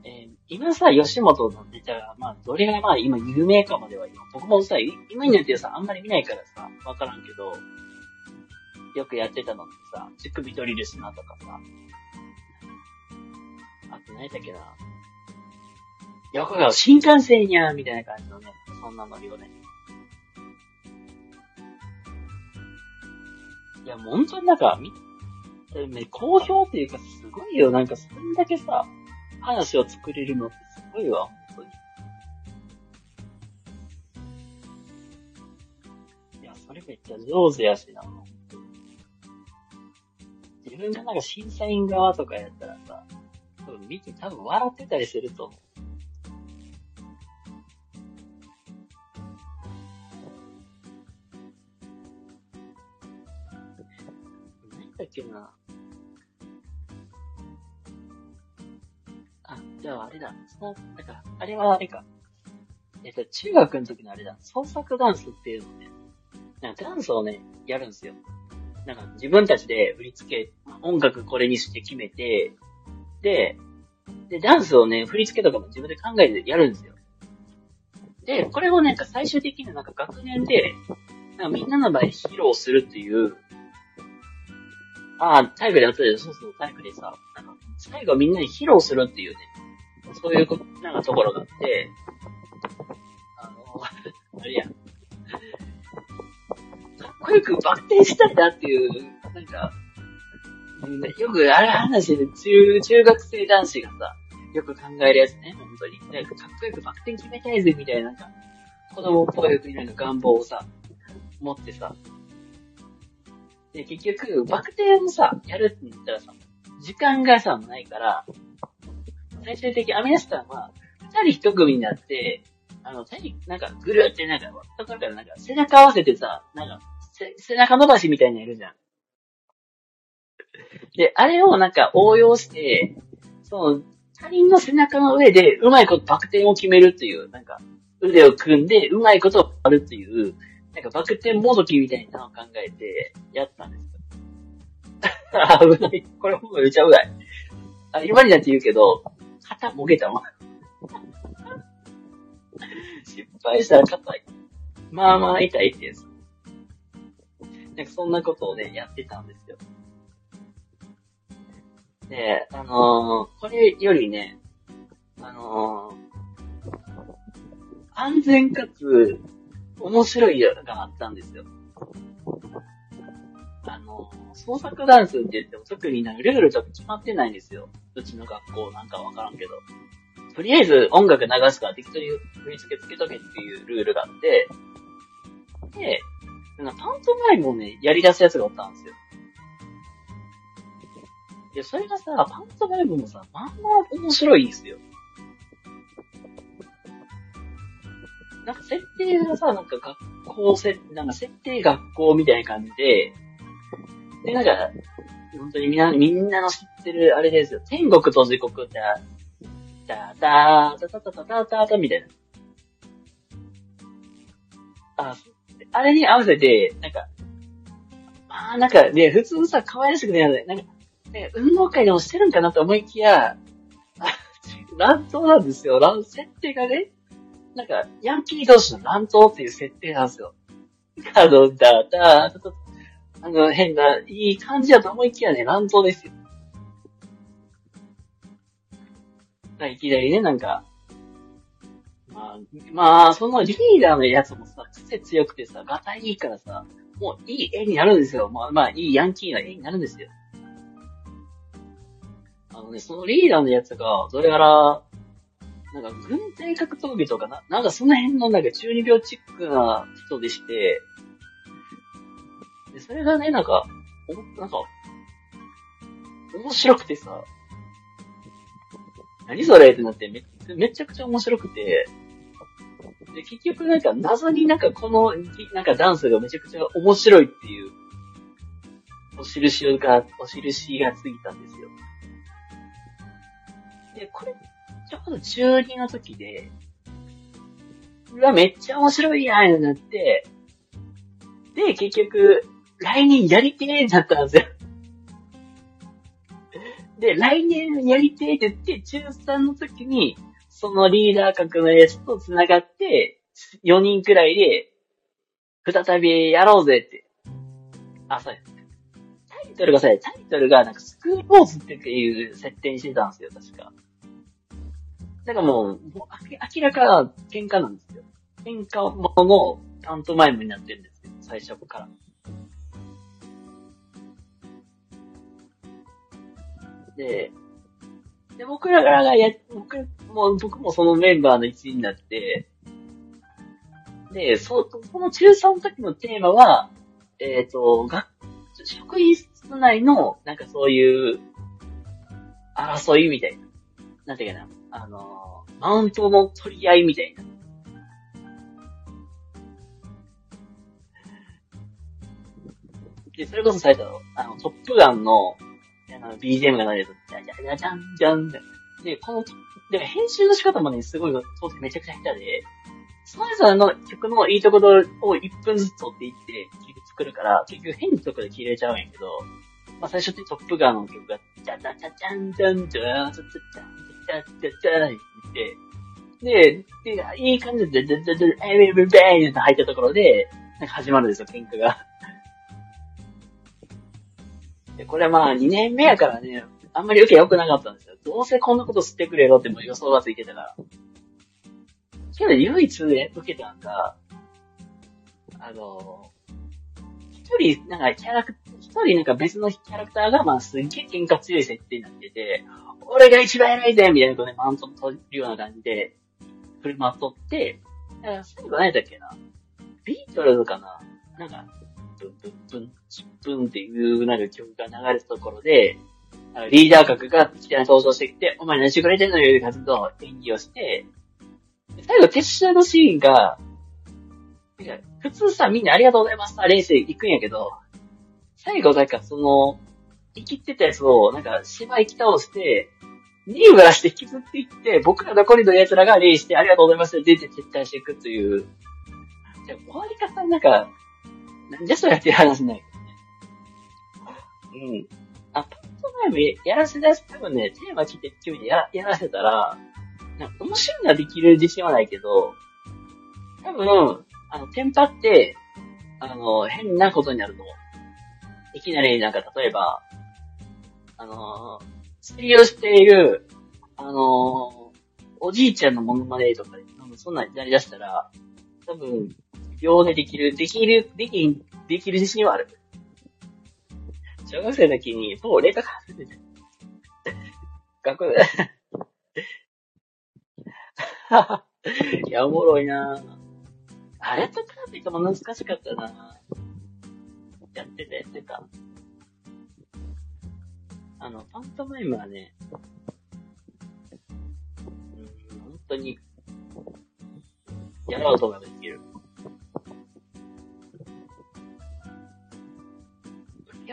Speaker 1: えー、今さ、吉本のネタが、まあ、どれがまあ今有名かまでは今、僕もさ、今になってさ、あんまり見ないからさ、わからんけど、よくやってたのってさ、乳首ドリルしなとかさ、あと何だっけな、横が新幹線やみたいな感じのね、そんなノリをね。いや、もう本当になんか、み、ね、好評っていうかすごいよ。なんかそんだけさ、話を作れるのってすごいわ、本当に。いや、それめっちゃ上手やしな、本当に。自分がなんか審査員側とかやったらさ、多分見て多分笑ってたりすると思うあ、れだ。その、なんか、あれはあれか。えっと、中学の時のあれだ。創作ダンスっていうのね。なんかダンスをね、やるんですよ。なんか自分たちで振り付け、音楽これにして決めて、で、で、ダンスをね、振り付けとかも自分で考えてやるんですよ。で、これをなんか最終的になんか学年で、なんかみんなの場合披露するっていう、ああ、体育でやってたよ。そうそう、体育でさ、なんか、最後みんなに披露するっていうね、そういう、なんかところがあって、あの、あれや、かっこよくバク転したいなっていう、なんか、よくあれ話で中、中学生男子がさ、よく考えるやつね、本当に。なんかかっこよくバク転決めたいぜ、みたいな、なんか、子供っぽいなんか願望をさ、持ってさ、で、結局、バク転をさ、やるって言ったらさ、時間がさ、ないから、最終的アミナスタンは、二人一組になって、あの、手なんか、ぐるってなんか、ところからなんか、背中合わせてさ、なんか、背中伸ばしみたいにやるじゃん。で、あれをなんか応用して、その、他人の背中の上でうまいことバク転を決めるっていう、なんか、腕を組んでうまいことを割るっていう、なんかバク転もどきみたいなのを考えて、やったんですよ。危ない。これほんまめちゃ危ない。あ、今になって言うけど、肩もげたもん。失敗したら肩、まあまあ痛いってやつ。なんかそんなことをね、やってたんですよ。で、あのー、これよりね、あのー、安全かつ面白いのがあったんですよ。あの、創作ダンスって言っても特になんかルールちょっと決まってないんですよ。うちの学校なんかわからんけど。とりあえず音楽流すから適当に振り付けつけとけっていうルールがあって、で、なんかパントマイムをね、やり出すやつがおったんですよ。で、それがさ、パントマイムもさ、まんま面白いんですよ。なんか設定がさ、なんか学校せ、なんか設定学校みたいな感じで、それがじゃあ、本当にみんな、みんなの知ってるあれですよ。天国と地獄って、ダダー、ダダダダダたダみたいな。あ、あれに合わせて、なんか、ああ、なんかね、普通さ、可愛らしくね、なんか、ね、運動会でもしてるんかなと思いきや、乱闘 なんですよ。乱、設定がね、なんか、ヤンキー同士の乱闘っていう設定なんですよ。あの、ダー、だ、だ、あの、変な、いい感じだと思いきやね、乱闘ですよ。いきなりね、なんか、まあ、まあ、そのリーダーのやつもさ、癖強くてさ、ガタイいいからさ、もういい絵になるんですよ。まあ、まあ、いいヤンキーな絵になるんですよ。あのね、そのリーダーのやつが、どれやら、なんか、軍隊格闘技とかな、なんかその辺のなんか中二病チックな人でして、で、それがね、なんか、お、なんか、面白くてさ、何それ？ってなってめ、めちゃくちゃ面白くて、で、結局なんか謎になんかこの、なんかダンスがめちゃくちゃ面白いっていう、お印が、お印がついたんですよ。で、これ、ちょうど中2の時で、うわ、めっちゃ面白いやんってなって、で、結局、来年やりてーになったんですよ。で、来年やりてーって言って、中3の時に、そのリーダー格のやつと繋がって、4人くらいで、再びやろうぜって。あ、そうです。タイトルがさ、タイトルがなんかスクールポーズっていう設定にしてたんですよ、確か。だからもう、もう明らか喧嘩なんですよ。喧嘩もののパントマイムになってるんですよ、最初から。で、で、僕らがや、僕もう、僕もそのメンバーの一員になって、で、そ、その中3の時のテーマは、えっ、ー、と、学、職員室内の、なんかそういう、争いみたいな。なんていうかな。あの、マウントの取り合いみたいな。で、それこそ最初、あの、トップガンの、あの、BGM が流れると、じゃじゃじゃじゃんじゃんで、で、この、で、編集の仕方もね、すごい、当時めちゃくちゃ下手で、それぞれの曲のいいところを1分ずつ取っていって、作るから、結局変なとこで切れちゃうんやけど、まあ最初ってトップガーの曲が、じゃじゃじゃじゃんじゃんじゃんじゃじゃじゃじゃじゃって言って、で、で、いい感じで、じゃじゃじゃ、えー、ベーベーって入ったところで、なんか始まるんですよ、喧嘩が。で、これはまあ2年目やからね、あんまり受け良くなかったんですよ。どうせこんなこと吸ってくれろっても予想がついてたから。けど唯一、受けたんが、あの、一人、なんかキャラク、一人なんか別のキャラクターがまあすっげえ喧嘩強い設定になってて、俺が一番偉いぜみたいなことでマウント取るような感じで、振り回っとって、最後何やったっけな？ビートルズかな？なんか、ブンブンブン、チップンっていうなる曲が流れたところで、リーダー格がいきな登場してきて、お前何してくれてんのよいう感じの演技をして、最後、決勝のシーンが、普通さ、みんなありがとうございますさ、冷静行くんやけど、最後なんかその、生きてたやつを、なんか、芝居き倒して、ニーブラして引きずっていって、僕ら残りの奴らが礼して、ありがとうございますって出て撤退していくという、終わり方なんか、なんじゃそりゃって話ない。うん。あ、パッと前もやらせだす、多分ね、テーマ聞いて急にややらせたら、なんか面白いのはできる自信はないけど、多分、あの、テンパって、あの、変なことになると思う。いきなりなんか例えば、あの釣りをしている、あのおじいちゃんのモノマネとかで、そんなになり出したら、多分、秒でできる、できる、でき、できる自信はある。小学生の時に、もう霊化始めて。学校で。いや、おもろいなあれと比べても難しかったなやってた、やってた。あの、パントマイムはね、うん、本当に、やろうとができる。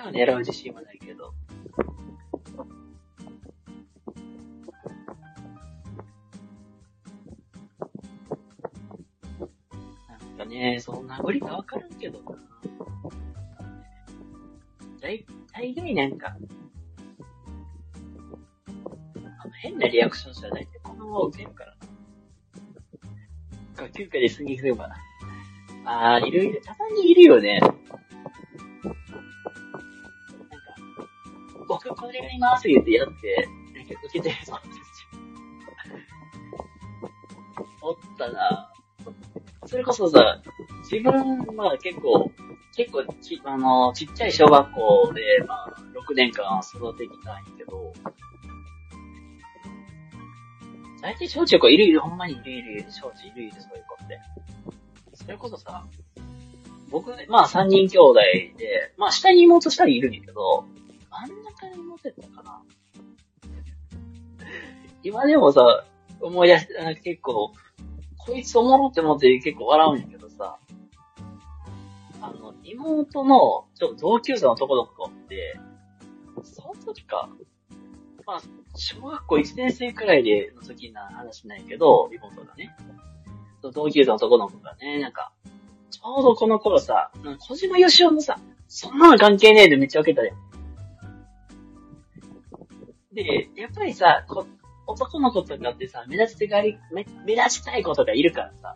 Speaker 1: いや、狙う自信はないけど。なんかね、そんな無理かわからんけどな。大、大概なんか、あの変なリアクションしたら大体このまま受けるからな。学級会で過ぎれば。あー、いるいる、たまにいるよね。なんか、僕これやります言ってやって、受けてる。おったなそれこそさ、自分は結構、結構ち、あの、ちっちゃい小学校で、まあ、6年間育ててきたんやけど、大体小中高いるいる、ほんまにいるいる、小中いるいる、そういう子って。それこそさ、僕、まあ3人兄弟で、まあ下に妹下にいるんやけど、真ん中に妹やったかな？今でもさ、思い出して、結構、こいつおもろって思って結構笑うんやけどさ、あの、妹の、ちょっと同級生の男の子って、その時か、まあ、小学校1年生くらいでの時な話ないけど、妹がね。同級生の男の子がね、なんか、ちょうどこの頃さ、小島よしおのさ、そんなの関係ねえでめっちゃ受けたで。で、やっぱりさ、こ男の子とかってさ、目立ちがり、目目立ちたい子とかいるからさ、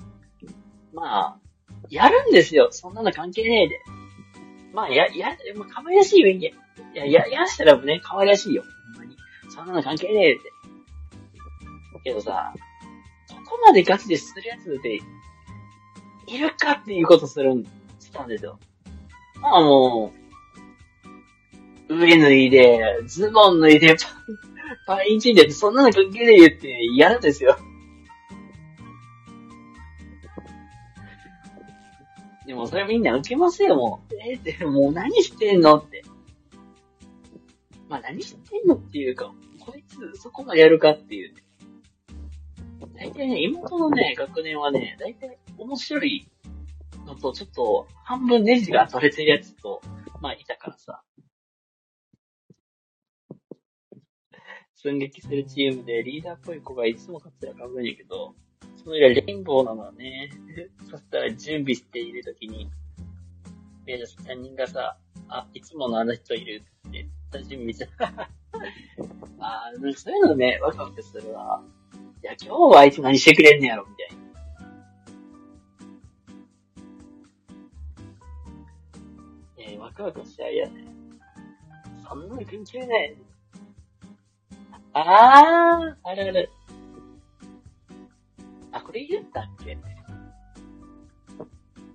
Speaker 1: まあ、やるんですよ。そんなの関係ねえで。まあ、や、や、まあ、可愛らしいよ、いいや、や、やらしたらね、可愛らしいよ。ほんまにそんなの関係ねえって。けどさ、ここまでガチでするやつって、いるかっていうことするん、したんですよ。まあもう、上脱いで、ズボン脱いで、パンインチンで、そんなの関係ねえってやるんですよ。でもそれみんな受けますよ、もう。えー、って、もう何してんのって。まあ何してんのっていうか、こいつそこまでやるかっていうね。大体ね、妹のね、学年はね、大体面白いのと、ちょっと半分ネジが取れてるやつと、まあいたからさ。寸劇するチームでリーダーっぽい子がいつも活躍かぶるんやけど、その以来レインボーなのね、そしたら準備しているときに、メイド3人がさ、あ、いつものあの人いるって私見ちゃ ああ、そういうのね、ワクワクするわ。いや、今日はあいつ何してくれんねやろ、みたいな。えー、ワクワクしちゃうやね。そんなの関係ない。ああ、あるある。あ、これ言ったっけ？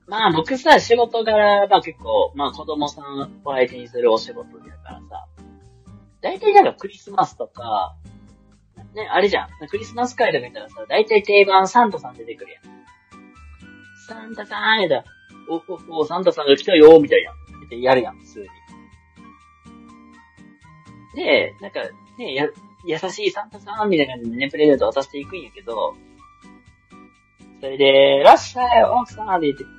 Speaker 1: まあ僕さ、仕事柄、まあ結構、まあ子供さんを相手にするお仕事だからさ、大体なんかクリスマスとか、ね、あれじゃん。クリスマス会とか言ったらさ、大体定番サンタさん出てくるやん。サンタさんやだ。おおお、サンタさんが来たよみたいな。やるやん、普通に。で、なんか、ね、や、優しいサンタさんみたいな感じでね、プレゼント渡していくんやけど、それで、らっしゃい、奥さんって言って、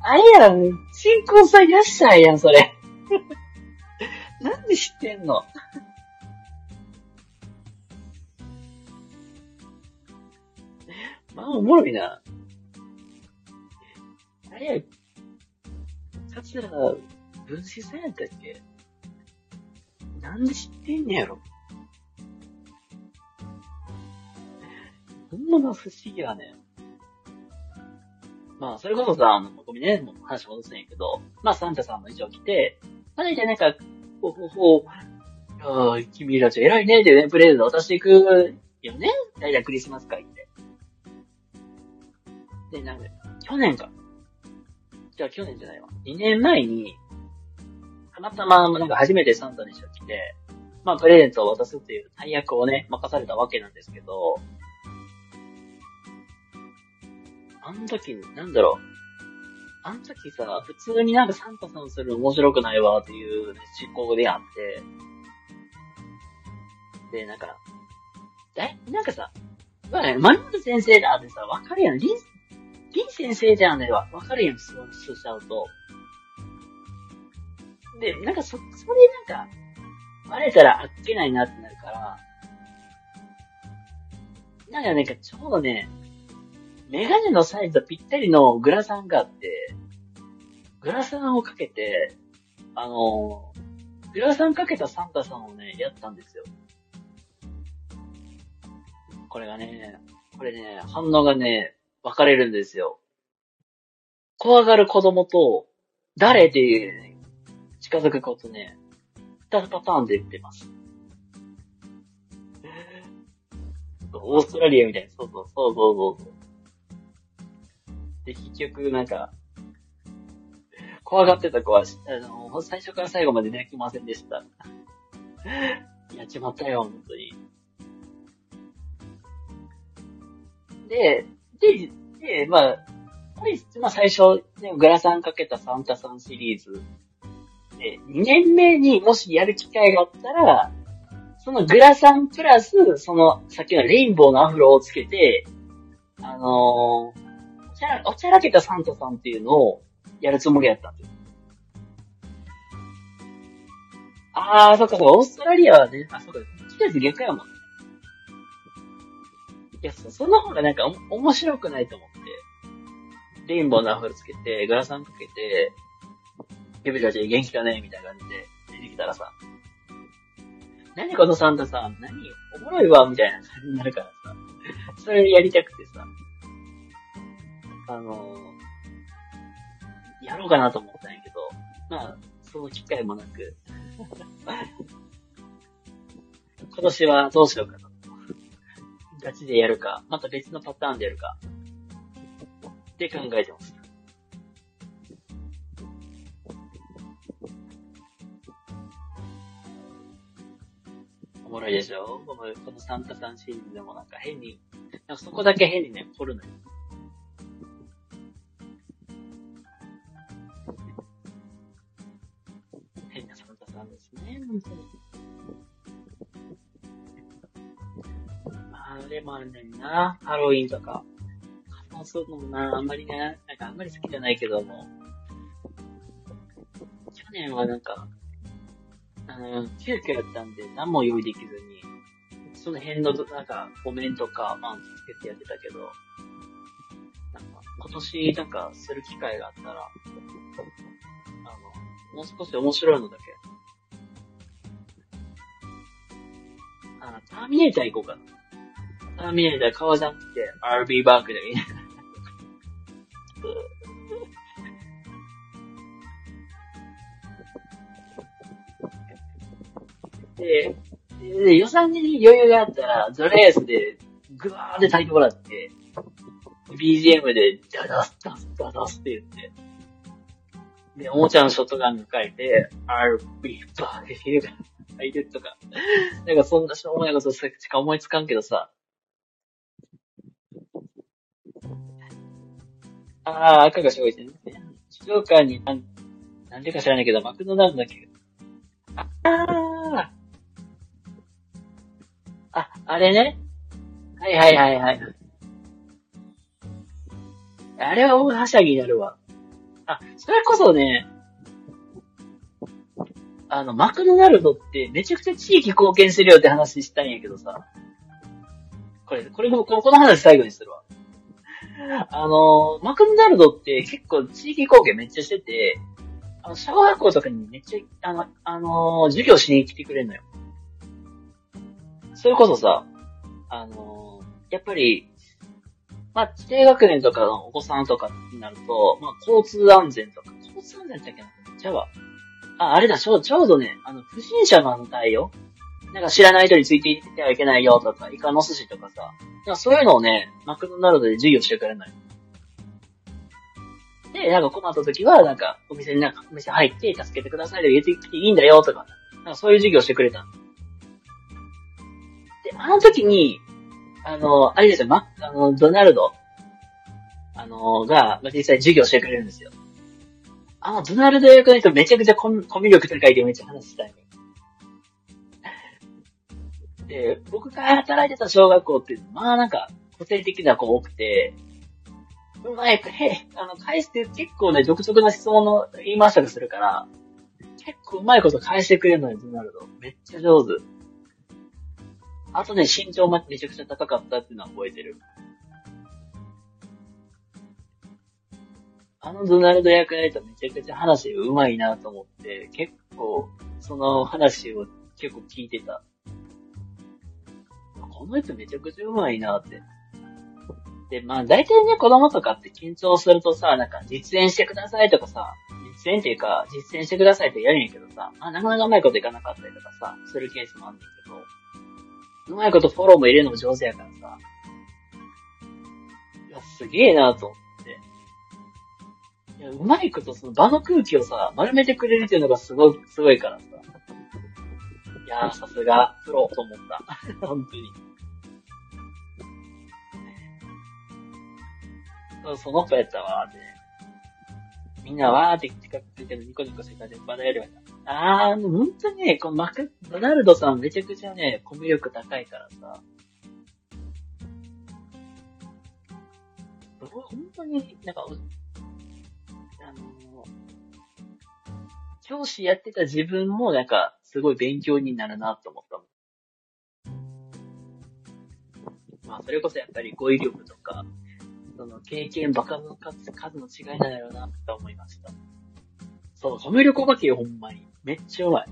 Speaker 1: あれやん、新婚さんいらっしゃいやん、それ。なんで知ってんの？まあ、おもろいな。あれや、桂分子さんやったっけ？なんで知ってんねやろほんま不思議やね。まあ、それこそさ、あの、ごめんね、もう話戻すんやけど、まあ、サンタさんの衣装着て、まあ、大体なんか、ほほほ、ああ、君たち偉いね、ってね、プレゼント渡していくよね。大体クリスマス会って。で、なんか、去年か。じゃあ去年じゃないわ。2年前に、たまたま、なんか初めてサンタにして来て、まあ、プレゼントを渡すっていう大役をね、任されたわけなんですけど、あの時、なんだろう。あの時さ、普通になんかサンタさんする面白くないわっていう思考であって、で、なんか、え、なんかさ、まあね、マリモ先生だってさ、わかるやん。リン、リン先生じゃんねわかるやん、そうしちゃうと。で、なんかそ、それなんか、バレたらあっけないなってなるから、なんかなんかちょうどね、メガネのサイズとぴったりのグラサンがあって、グラサンをかけて、あの、グラサンかけたサンタさんをね、やったんですよ。これがね、これね、反応がね、分かれるんですよ。怖がる子供と、誰っていう、ね、近づくことね、二パターンで言ってます。オーストラリアみたいな、そうそう、そうそうそう。で、結局、なんか、怖がってた子は、あの、最初から最後まで泣きませんでした。やっちまったよ、本当に。で、で、で、まあ、まあ最初、ね、グラサンかけたサンタさんシリーズで、2年目にもしやる機会があったら、そのグラサンプラス、その、さっきのレインボーのアフロをつけて、あのー、おちゃら、おちゃらけたサンタさんっていうのをやるつもりやったんです。あー、そっか、オーストラリアはね、あ、そっか、季節逆やもんね。いや、そその方がなんかお面白くないと思って。レインボーのアフロつけて、グラサンかけて、君たちゃん元気かねみたいな感じで出てきたらさ、何このサンタさん、何おもろいわみたいな感じになるからさ、それやりたくてさ、あのー、やろうかなと思ったんやけど、まあ、その機会もなく、今年はどうしようかな。ガチでやるか、また別のパターンでやるか、って考えてます。おもろいでしょ？この、このサンタさんシリーズでもなんか変に、なんかそこだけ変にね、掘るのよ。変なサンタさんですね、本当に。まあ、でもあるねんな、ハロウィンとか。仮装するのもな、あんまりね、なんかあんまり好きじゃないけども。去年はなんか、あの、急遽やったんで、何も用意できずに、その辺の、なんか、コメントか、まあ、つけてやってたけど、なんか、今年、なんか、する機会があったら、あの、もう少し面白いのだけ。あ、ターミネーター行こうかな。ターミネーター革ジャン着て、RB バークでいい。で、で予算に余裕があったら、ゾレースで、ぐわーって炊いてもらって、BGM で、ダダスダスダダスって言って、で、おもちゃのショットガンが書いて、RB バーって言うから、書いてとか。なんかそんなしょうもないことしか思いつかんけどさ。ああ、赤がすごいですね。静岡になん、なんでか知らないけど、マクドナルドだけ？あああ、あれね。はいはいはいはい。あれは大はしゃぎになるわ。あ、それこそね、あの、マクドナルドってめちゃくちゃ地域貢献するよって話したんやけどさ。これ、これも、この話最後にするわ。あの、マクドナルドって結構地域貢献めっちゃしてて、あの、小学校とかにめっちゃ、あの、あの授業しに来てくれんのよ。それこそさ、あのー、やっぱり、まあ、低学年とかのお子さんとかになると、まあ、交通安全とか、交通安全だっけなじゃあ、あ、あれだ、ちょちょうどね、あの、不審者の反対よ。なんか知らない人についていってはいけないよとか、イカの寿司とかさ、なんかそういうのをね、マクドナルドで授業してくれない。で、なんか困った時は、なんか、お店になんか、お店入って助けてくださいで言ってきていいんだよとか、なんかそういう授業してくれた、あの時に、あの、あれですよ、ま、あの、ドナルド、あの、が、ま、実際授業してくれるんですよ。あの、ドナルド役の人めちゃくちゃコミコミュ力高いでめっちゃ話したいで、僕が働いてた小学校って、まあなんか、個性的な子多くて、うまい、へあの、返して結構ね、独特な質問の言い回し方するから、結構うまいこと返してくれるのに、ドナルド。めっちゃ上手。あとね、身長もめちゃくちゃ高かったっていうのは覚えてる。あのドナルド役やるとめちゃくちゃ話うまいなと思って、結構、その話を結構聞いてた。この人めちゃくちゃうまいなって。で、まあ大体ね、子供とかって緊張するとさ、なんか実演してくださいとかさ、実演っていうか、実践してくださいってやるんやけどさ、まあなかなかうまいこといかなかったりとかさ、するケースもあるんだけど、うまいことフォローも入れるのも上手やからさ、いや、すげえなと思って。いや、うまいことその場の空気をさ、丸めてくれるっていうのがすごい、すごいからさ。いやー、さすが、プロと思った。本当に。その子やったわ、って。みんなわーって近くついてるニコニコしてたで、まだやるわあー、ほんとね、このマク、ドナルドさんめちゃくちゃね、コミュ力高いからさ。ほんとに、なんか、あの教師やってた自分もなんか、すごい勉強になるなと思ったもん。まあ、それこそやっぱり語彙力とか、その経験バカの数数の違いなんだろうなって思いました。そう、コミュ力お化けよ、ほんまに。めっちゃうまい。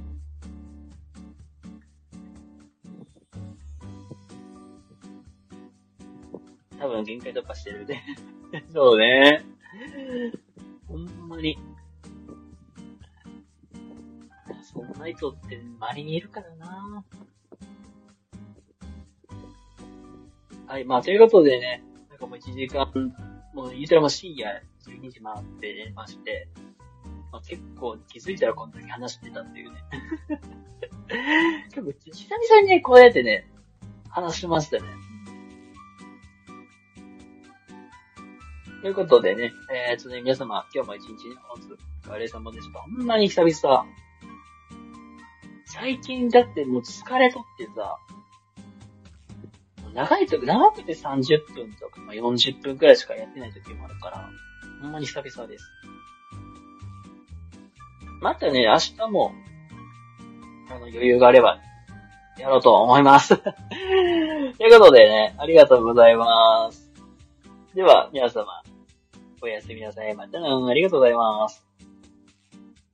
Speaker 1: 多分限界突破してるね。そうね。ほんまに。そんな人って周りにいるからなはい、まあ、ということでね、なんかもう1時間、もう言うたらもう深夜12時回ってまして、まあ、結構気づいたらこの時話してたっていうね。結構久々にね、こうやってね、話しましたね。ということでね、えー、ちょっとね、皆様、今日も一日ね、お疲れ様でした。ほんまに久々。最近だってもう疲れとってさ、長いと、長くて30分とか、まあ、40分くらいしかやってない時もあるから、ほんまに久々です。またね、明日も、あの、余裕があれば、やろうと思います。ということでね、ありがとうございます。では、皆様、おやすみなさい。またな、ありがとうございます。